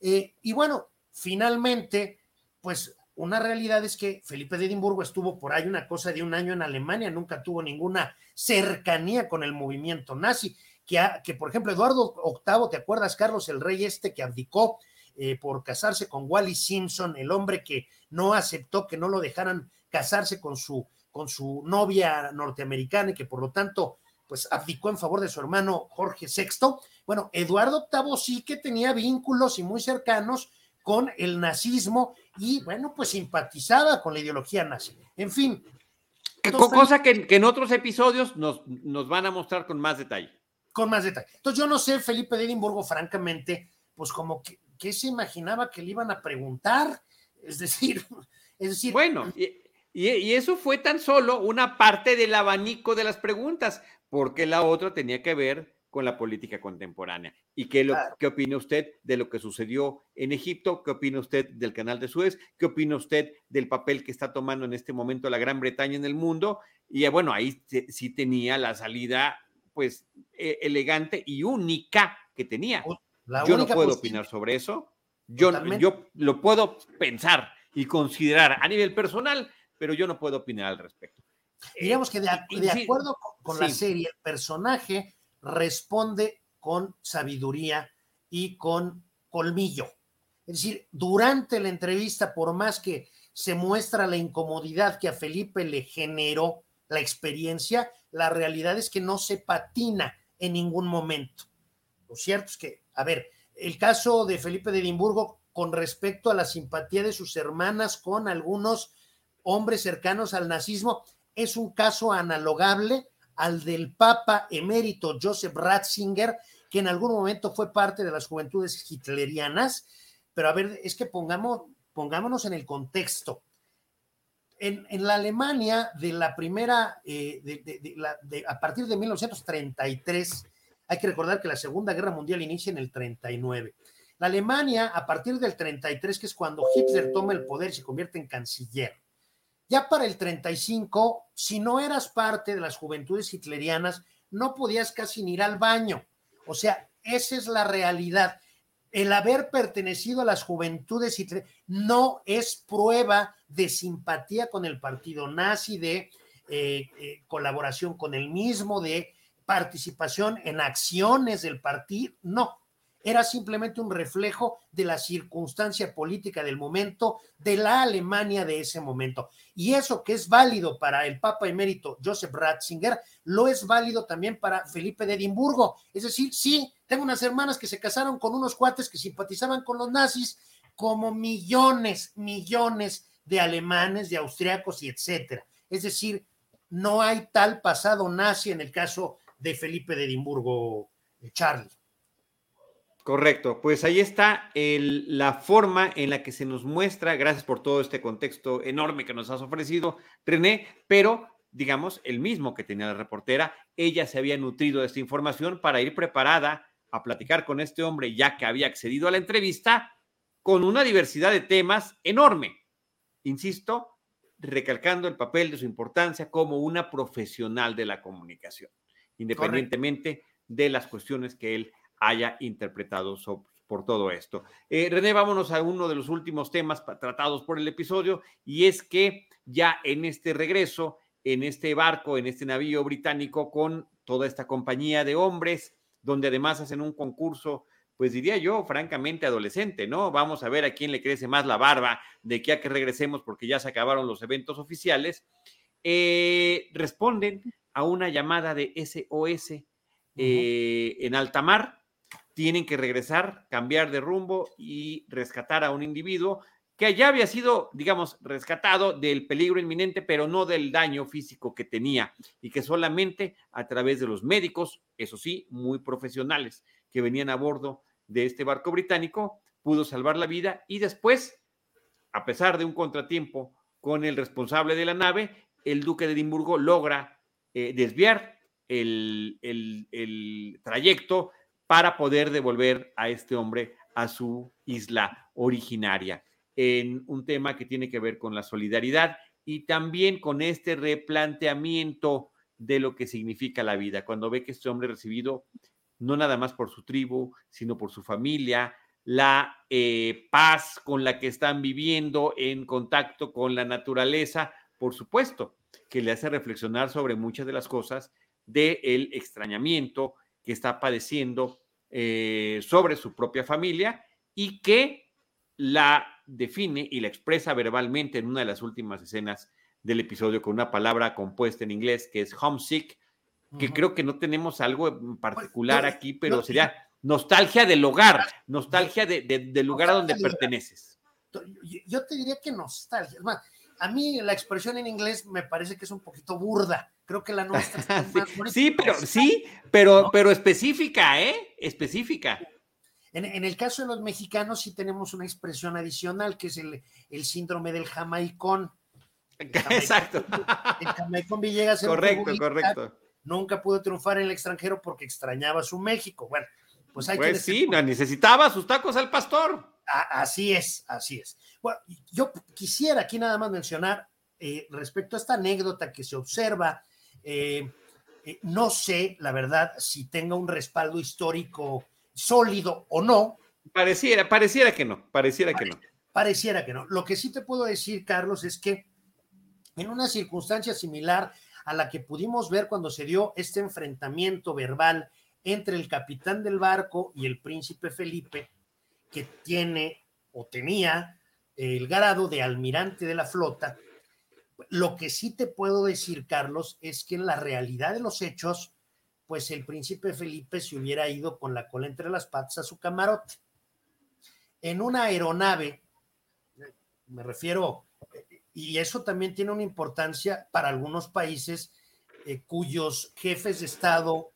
[SPEAKER 4] Eh, y bueno, finalmente, pues una realidad es que Felipe de Edimburgo estuvo por ahí una cosa de un año en Alemania, nunca tuvo ninguna cercanía con el movimiento nazi, que, que por ejemplo Eduardo VIII, ¿te acuerdas, Carlos, el rey este que abdicó eh, por casarse con Wally Simpson, el hombre que no aceptó que no lo dejaran casarse con su, con su novia norteamericana y que por lo tanto pues abdicó en favor de su hermano Jorge VI. Bueno, Eduardo VIII sí que tenía vínculos y muy cercanos con el nazismo y bueno, pues simpatizaba con la ideología nazi. En fin.
[SPEAKER 3] cosa que, en otros episodios nos, nos van a mostrar con más detalle.
[SPEAKER 4] Con más detalle. Entonces yo no sé, Felipe de Edimburgo, francamente, pues como que, ¿qué se imaginaba que le iban a preguntar? Es decir, es decir.
[SPEAKER 3] Bueno, y, y, eso fue tan solo una parte del abanico de las preguntas, porque la otra tenía que ver con la política contemporánea. ¿Y qué, lo, qué opina usted de lo que sucedió en Egipto? ¿Qué opina usted del canal de Suez? ¿Qué opina usted del papel que está tomando en este momento la Gran Bretaña en el mundo? Y eh, bueno, ahí sí tenía la salida, pues, e, elegante y única que tenía. yo no puedo opinar sobre eso. Yo, yo lo puedo pensar y considerar a nivel personal, pero yo no puedo opinar al respecto.
[SPEAKER 4] Digamos que de, acuerdo con, la serie, el personaje responde con sabiduría y con colmillo. Es decir, durante la entrevista, por más que se muestra la incomodidad que a Felipe le generó la experiencia, la realidad es que no se patina en ningún momento. Lo cierto es que, a ver, el caso de Felipe de Edimburgo con respecto a la simpatía de sus hermanas con algunos hombres cercanos al nazismo es un caso analogable al del Papa emérito Joseph Ratzinger, que en algún momento fue parte de las juventudes hitlerianas. Pero a ver, es que pongamos, pongámonos en el contexto. En, la Alemania de la primera, eh, de, a partir de 1933, hay que recordar que la Segunda Guerra Mundial inicia en el 39. La Alemania, a partir del 33, que es cuando Hitler toma el poder se convierte en canciller, ya para el 35, si no eras parte de las juventudes hitlerianas, no podías casi ni ir al baño. O sea, esa es la realidad. El haber pertenecido a las juventudes hitlerianas no es prueba de simpatía con el partido nazi, de eh, eh, colaboración con el mismo, de participación en acciones del partido. No, era simplemente un reflejo de la circunstancia política del momento, de la Alemania de ese momento. Y eso que es válido para el Papa emérito Joseph Ratzinger, lo es válido también para Felipe de Edimburgo. Es decir, sí, tengo unas hermanas que se casaron con unos cuates que simpatizaban con los nazis, como millones, millones de alemanes, de austriacos y etcétera. Es decir, no hay tal pasado nazi en el caso de Felipe de Edimburgo, eh, Charlie.
[SPEAKER 3] Correcto, pues ahí está la forma en la que se nos muestra, gracias por todo este contexto enorme que nos has ofrecido, René, pero digamos, el mismo que tenía la reportera, ella se había nutrido de esta información para ir preparada a platicar con este hombre, ya que había accedido a la entrevista, con una diversidad de temas enorme. Insisto, recalcando el papel de su importancia como una profesional de la comunicación, independientemente de las cuestiones que él haya interpretado por todo esto. Eh, René, vámonos a uno de los últimos temas tratados por el episodio y es que ya en este regreso, en este barco, en este navío británico con toda esta compañía de hombres, donde además hacen un concurso, pues diría yo, francamente adolescente, ¿no? Vamos a ver a quién le crece más la barba de que a que regresemos porque ya se acabaron los eventos oficiales. Eh, responden a una llamada de SOS eh, en alta mar, tienen que regresar, cambiar de rumbo y rescatar a un individuo que ya había sido, digamos, rescatado del peligro inminente, pero no del daño físico que tenía y que solamente a través de los médicos, eso sí, muy profesionales, que venían a bordo de este barco británico, pudo salvar la vida y después, a pesar de un contratiempo con el responsable de la nave, el duque de Edimburgo logra eh, desviar el, el trayecto para poder devolver a este hombre a su isla originaria, en un tema que tiene que ver con la solidaridad y también con este replanteamiento de lo que significa la vida, cuando ve que este hombre recibido no nada más por su tribu, sino por su familia, la eh, paz con la que están viviendo en contacto con la naturaleza, por supuesto, que le hace reflexionar sobre muchas de las cosas del extrañamiento, que está padeciendo eh, sobre su propia familia y que la define y la expresa verbalmente en una de las últimas escenas del episodio con una palabra compuesta en inglés que es homesick, que creo que no tenemos algo en pues, particular aquí, pero sería nostalgia del hogar, nostalgia del lugar a donde perteneces.
[SPEAKER 4] Yo te diría que nostalgia. a mí la expresión en inglés me parece que es un poquito burda. Creo que la nuestra
[SPEAKER 3] está más Sí, pero sí, pero, pero específica, ¿eh? Específica.
[SPEAKER 4] En, el caso de los mexicanos sí tenemos una expresión adicional que es el, el síndrome del jamaicón.
[SPEAKER 3] Exacto.
[SPEAKER 4] El jamaicón Villegas.
[SPEAKER 3] Correcto, correcto.
[SPEAKER 4] Nunca pudo triunfar en el extranjero porque extrañaba su México. Bueno, pues hay pues
[SPEAKER 3] sí, necesitaba sus tacos al pastor.
[SPEAKER 4] así es, así es. Bueno, yo quisiera aquí nada más mencionar eh, respecto a esta anécdota que se observa. Eh, eh, no sé, la verdad, si tenga un respaldo histórico sólido o no.
[SPEAKER 3] Pareciera, pareciera que no, pareciera que no.
[SPEAKER 4] Pareciera que no. Lo que sí te puedo decir, Carlos, es que en una circunstancia similar a la que pudimos ver cuando se dio este enfrentamiento verbal entre el capitán del barco y el príncipe Felipe, que tiene o tenía el grado de almirante de la flota, lo que sí te puedo decir, Carlos, es que en la realidad de los hechos, pues el príncipe Felipe se hubiera ido con la cola entre las patas a su camarote. En una aeronave, me refiero, y eso también tiene una importancia para algunos países eh, cuyos jefes de Estado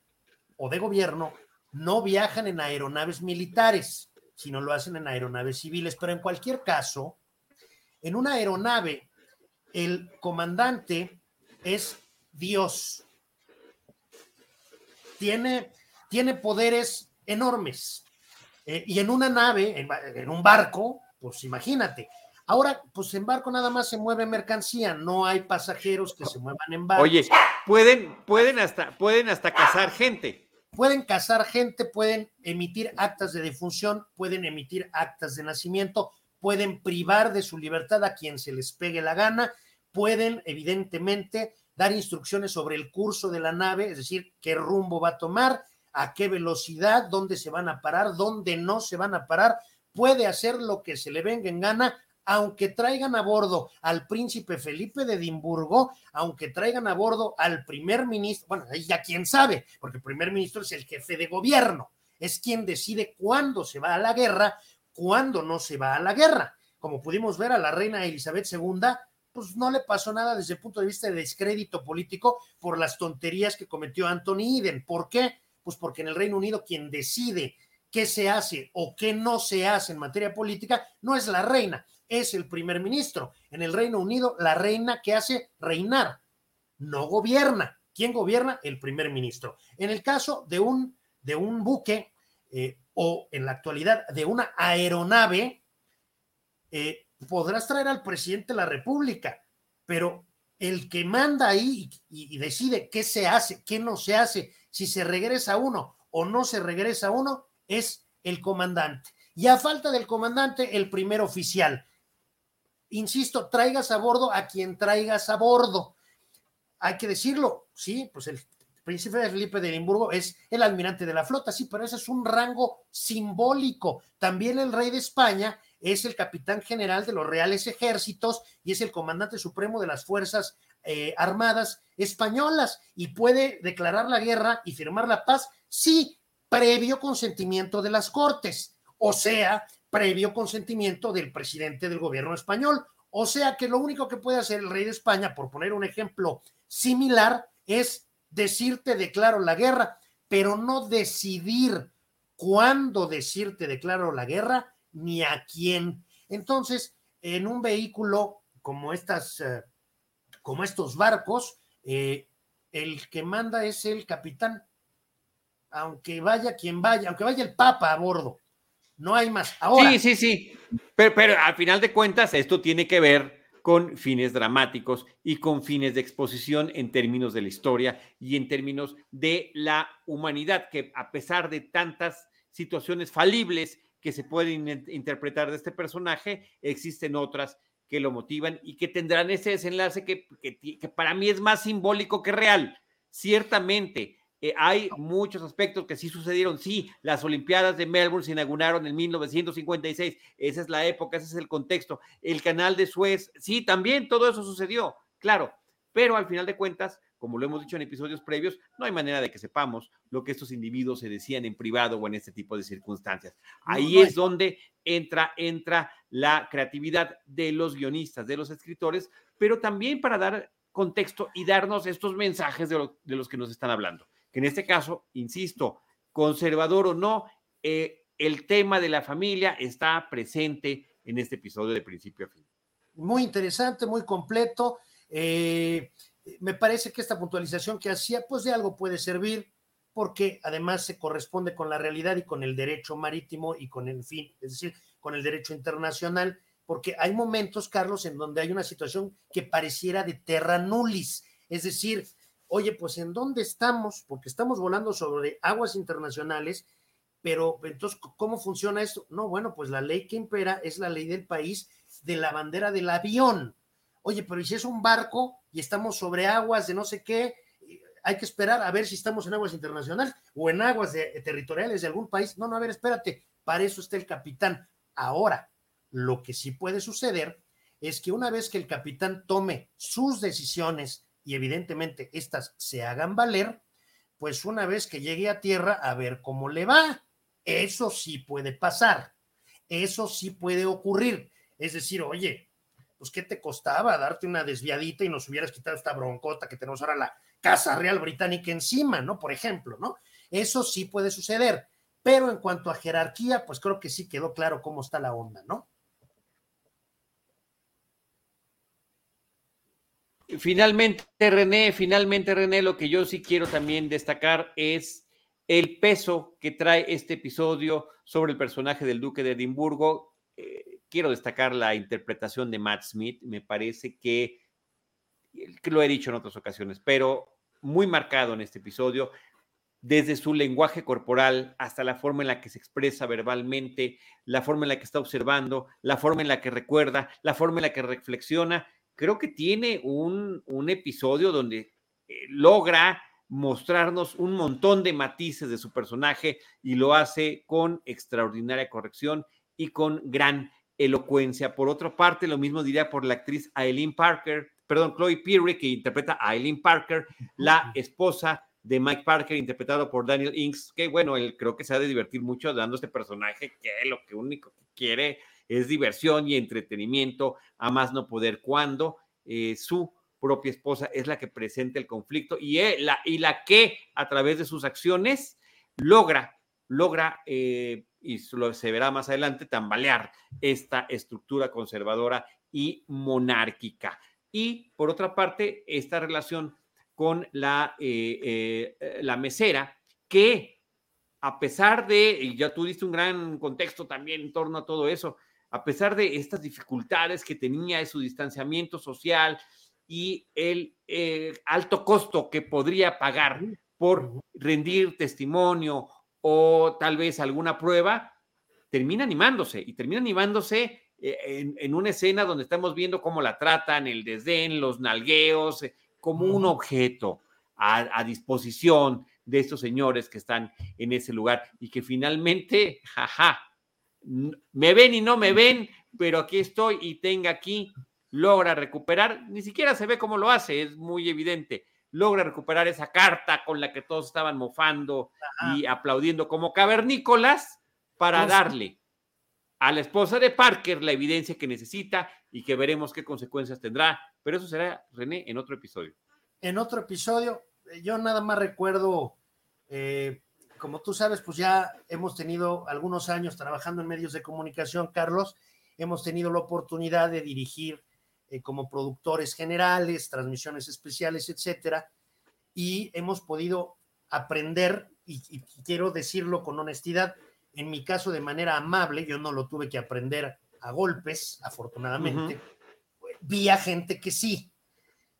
[SPEAKER 4] o de gobierno no viajan en aeronaves militares, sino lo hacen en aeronaves civiles. Pero en cualquier caso, en una aeronave, el comandante es Dios tiene, tiene poderes enormes. Eh, y en una nave, en, un barco, pues imagínate. Ahora, pues en barco nada más se mueve mercancía, no hay pasajeros que se muevan en barco.
[SPEAKER 3] Oye, pueden, pueden hasta, pueden hasta cazar gente.
[SPEAKER 4] Pueden cazar gente, pueden emitir actas de defunción, pueden emitir actas de nacimiento, pueden privar de su libertad a quien se les pegue la gana, pueden evidentemente dar instrucciones sobre el curso de la nave, es decir, qué rumbo va a tomar, a qué velocidad, dónde se van a parar, dónde no se van a parar, puede hacer lo que se le venga en gana, aunque traigan a bordo al príncipe Felipe de Edimburgo, aunque traigan a bordo al primer ministro, bueno, ya quién sabe, porque el primer ministro es el jefe de gobierno, es quien decide cuándo se va a la guerra, cuándo no se va a la guerra. Como pudimos ver a la reina Elizabeth II, pues no le pasó nada desde el punto de vista de descrédito político por las tonterías que cometió Anthony Eden. ¿Por qué? Pues porque en el Reino Unido quien decide qué se hace o qué no se hace en materia política no es la reina, es el primer ministro. En el Reino Unido, la reina que hace reinar, no gobierna. ¿Quién gobierna? El primer ministro. En el caso de un, de un buque eh, o en la actualidad de una aeronave, eh, podrás traer al presidente de la República, pero el que manda ahí y, decide qué se hace, qué no se hace, si se regresa uno o no se regresa uno, es el comandante. Y a falta del comandante, el primer oficial. Insisto, traigas a bordo a quien traigas a bordo. Hay que decirlo, sí, pues el príncipe Felipe de Edimburgo es el almirante de la flota, sí, pero ese es un rango simbólico. También el rey de España es el capitán general de los reales ejércitos y es el comandante supremo de las Fuerzas eh, Armadas españolas y puede declarar la guerra y firmar la paz, sí, previo consentimiento de las Cortes, o sea, previo consentimiento del presidente del gobierno español. O sea que lo único que puede hacer el rey de España, por poner un ejemplo similar, es decirte declaro la guerra, pero no decidir cuándo decirte declaro la guerra ni a quién. Entonces, en un vehículo como estas, eh, como estos barcos, eh, el que manda es el capitán, aunque vaya quien vaya, aunque vaya el Papa a bordo. No hay más. Ahora,
[SPEAKER 3] sí, sí, sí. Pero, pero al final de cuentas, esto tiene que ver con fines dramáticos y con fines de exposición en términos de la historia y en términos de la humanidad, que a pesar de tantas situaciones falibles que se pueden interpretar de este personaje, existen otras que lo motivan y que tendrán ese desenlace que, que, para mí es más simbólico que real. Ciertamente, eh, hay muchos aspectos que sí sucedieron. Sí, las Olimpiadas de Melbourne se inauguraron en 1956. Esa es la época, ese es el contexto. El canal de Suez, sí, también todo eso sucedió, claro. Pero al final de cuentas, como lo hemos dicho en episodios previos, no hay manera de que sepamos lo que estos individuos se decían en privado o en este tipo de circunstancias. Ahí es donde entra, entra la creatividad de los guionistas, de los escritores, pero también para dar contexto y darnos estos mensajes de, de los que nos están hablando que en este caso, insisto, conservador o no, eh, el tema de la familia está presente en este episodio de principio a fin.
[SPEAKER 4] Muy interesante, muy completo. Eh, me parece que esta puntualización que hacía, pues de algo puede servir, porque además se corresponde con la realidad y con el derecho marítimo y con el fin, es decir, con el derecho internacional, porque hay momentos, Carlos, en donde hay una situación que pareciera de terra nullis, es decir, oye, pues ¿en dónde estamos? Porque estamos volando sobre aguas internacionales, pero entonces, ¿cómo funciona esto? No, bueno, pues la ley que impera es la ley del país de la bandera del avión. Oye, pero ¿y si es un barco y estamos sobre aguas de no sé qué? Hay que esperar a ver si estamos en aguas internacionales o en aguas territoriales de algún país. No, no, a ver, espérate, para eso está el capitán. Ahora, lo que sí puede suceder es que una vez que el capitán tome sus decisiones y evidentemente estas se hagan valer, pues una vez que llegue a tierra a ver cómo le va. Eso sí puede pasar, eso sí puede ocurrir. Es decir, oye, pues ¿qué te costaba darte una desviadita y nos hubieras quitado esta broncota que tenemos ahora la Casa Real Británica encima, ¿no? Por ejemplo, ¿no? Eso sí puede suceder. Pero en cuanto a jerarquía, pues creo que sí quedó claro cómo está la onda, ¿no?
[SPEAKER 3] Finalmente, René, finalmente, René, lo que yo sí quiero también destacar es el peso que trae este episodio sobre el personaje del Duque de Edimburgo. Quiero destacar la interpretación de Matt Smith. Me parece que, que lo he dicho en otras ocasiones, pero muy marcado en este episodio, desde su lenguaje corporal hasta la forma en la que se expresa verbalmente, la forma en la que está observando, la forma en la que recuerda, la forma en la que reflexiona creo que tiene un, episodio donde eh, logra mostrarnos un montón de matices de su personaje y lo hace con extraordinaria corrección y con gran elocuencia. Por otra parte, lo mismo diría por la actriz Aileen Parker, perdón, Chloe Peary, que interpreta a Aileen Parker, la esposa de Mike Parker, interpretado por Daniel Inks, que bueno, él creo que se ha de divertir mucho dando este personaje que lo que único que quiere es diversión y entretenimiento, a más no poder cuando eh, su propia esposa es la que presenta el conflicto y, la, y la que a través de sus acciones logra, logra, eh, y se verá más adelante, tambalear esta estructura conservadora y monárquica. Y por otra parte, esta relación con la, eh, la mesera, que a pesar de, y ya tú diste un gran contexto también en torno a todo eso, a pesar de estas dificultades que tenía de su distanciamiento social y el eh, alto costo que podría pagar por rendir testimonio o tal vez alguna prueba, termina animándose y termina animándose eh, en, una escena donde estamos viendo cómo la tratan, el desdén, los nalgueos, eh, como un objeto a, a disposición de estos señores que están en ese lugar y que finalmente, jaja, me ven y no me ven, pero aquí estoy y tenga aquí, logra recuperar, ni siquiera se ve cómo lo hace, es muy evidente, logra recuperar esa carta con la que todos estaban mofando y aplaudiendo como cavernícolas para darle a la esposa de Parker la evidencia que necesita y que veremos qué consecuencias tendrá, pero eso será, René, en otro episodio.
[SPEAKER 4] En otro episodio, eh, yo nada más recuerdo eh, como tú sabes, pues ya hemos tenido algunos años trabajando en medios de comunicación, Carlos, hemos tenido la oportunidad de dirigir eh, como productores generales, transmisiones especiales, etcétera, y hemos podido aprender, y, quiero decirlo con honestidad, en mi caso de manera amable, yo no lo tuve que aprender a golpes, afortunadamente, vi a gente que sí,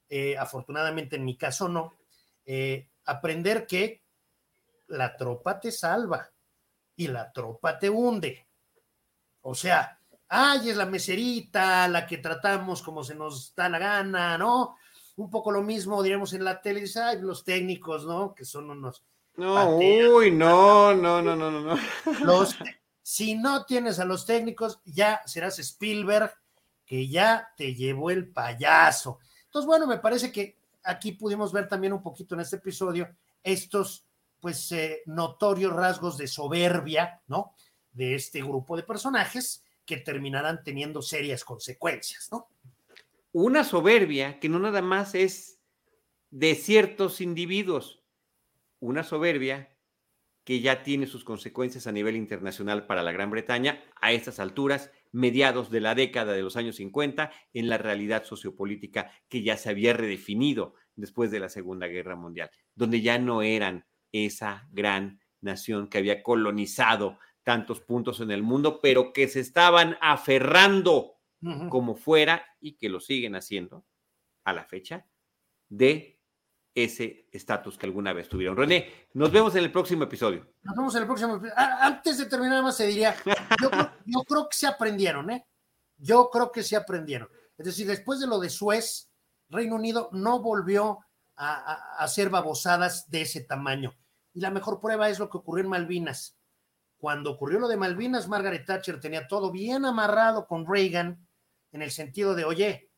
[SPEAKER 4] eh, afortunadamente en mi caso no, eh, aprender que la tropa te salva y la tropa te hunde. O sea, ay, es la meserita, la que tratamos como se nos da la gana, ¿no? Un poco lo mismo, diremos en la tele, ay, los técnicos, ¿no? Que son unos
[SPEAKER 3] No, uy, no, no, no, no, no.
[SPEAKER 4] Los, si no tienes a los técnicos, ya serás Spielberg, que ya te llevó el payaso. Entonces, bueno, me parece que aquí pudimos ver también un poquito en este episodio estos, pues, eh, notorios rasgos de soberbia, ¿no? De este grupo de personajes que terminarán teniendo serias consecuencias, ¿no?
[SPEAKER 3] Una soberbia que no nada más es de ciertos individuos, una soberbia que ya tiene sus consecuencias a nivel internacional para la Gran Bretaña a estas alturas, mediados de la década de los años 50, en la realidad sociopolítica que ya se había redefinido después de la Segunda Guerra Mundial, donde ya no eran esa gran nación que había colonizado tantos puntos en el mundo, pero que se estaban aferrando como fuera y que lo siguen haciendo a la fecha de ese estatus que alguna vez tuvieron. René, nos vemos en el próximo episodio.
[SPEAKER 4] Nos vemos en el próximo episodio. Antes de terminar, más se diría, yo, creo que se aprendieron, ¿eh? Yo creo que se aprendieron. Es decir, después de lo de Suez, Reino Unido no volvió a, hacer babosadas de ese tamaño. Y la mejor prueba es lo que ocurrió en Malvinas. Cuando ocurrió lo de Malvinas, Margaret Thatcher tenía todo bien amarrado con Reagan en el sentido de, oye,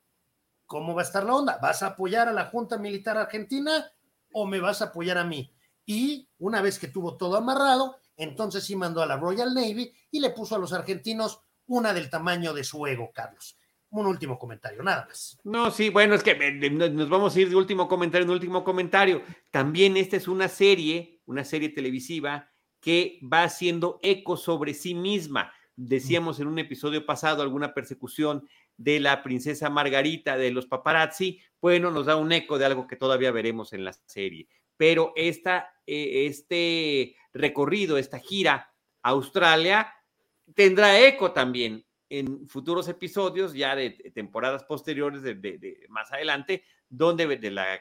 [SPEAKER 4] ¿cómo va a estar la onda? ¿Vas a apoyar a la Junta Militar Argentina o me vas a apoyar a mí? Y una vez que tuvo todo amarrado, entonces sí mandó a la Royal Navy y le puso a los argentinos una del tamaño de su ego, Carlos. Un último comentario, nada más.
[SPEAKER 3] No, sí, bueno, es que eh, nos vamos a ir de último comentario en último comentario. También esta es una serie, una serie televisiva que va haciendo eco sobre sí misma. Decíamos en un episodio pasado alguna persecución de la princesa Margarita de los paparazzi, bueno, nos da un eco de algo que todavía veremos en la serie. Pero esta, eh, este recorrido, esta gira a Australia, tendrá eco también en futuros episodios, ya de temporadas posteriores, de, más adelante, donde de la,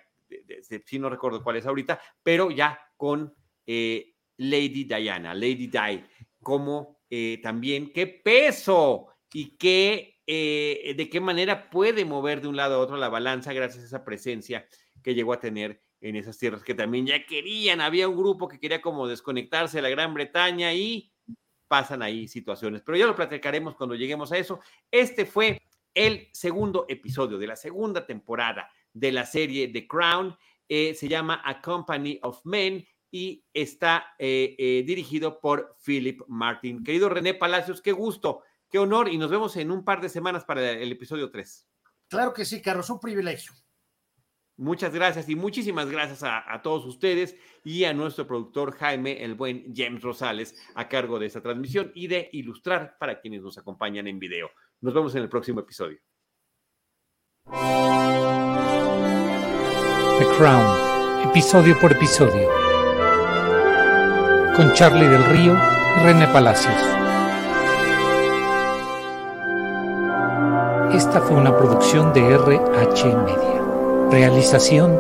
[SPEAKER 3] si no recuerdo cuál es ahorita, pero ya con eh, Lady Diana, Lady Di, como eh, también qué peso y qué eh, de qué manera puede mover de un lado a otro la balanza gracias a esa presencia que llegó a tener en esas tierras que también ya querían. Había un grupo que quería como desconectarse de la Gran Bretaña y pasan ahí situaciones. Pero ya lo platicaremos cuando lleguemos a eso. Este fue el segundo episodio de la segunda temporada de la serie The Crown. Eh, se llama A Company of Men y está eh, dirigido por Philip Martin. Querido René Palacios, qué gusto Qué honor y nos vemos en un par de semanas para el episodio 3.
[SPEAKER 4] Claro que sí, Carlos, un privilegio.
[SPEAKER 3] Muchas gracias y muchísimas gracias a, todos ustedes y a nuestro productor Jaime, el buen James Rosales, a cargo de esta transmisión y de ilustrar para quienes nos acompañan en video. Nos vemos en el próximo episodio.
[SPEAKER 2] The Crown, episodio por episodio. Con Charlie del Río y René Palacios. Esta fue una producción de RH Media. Realización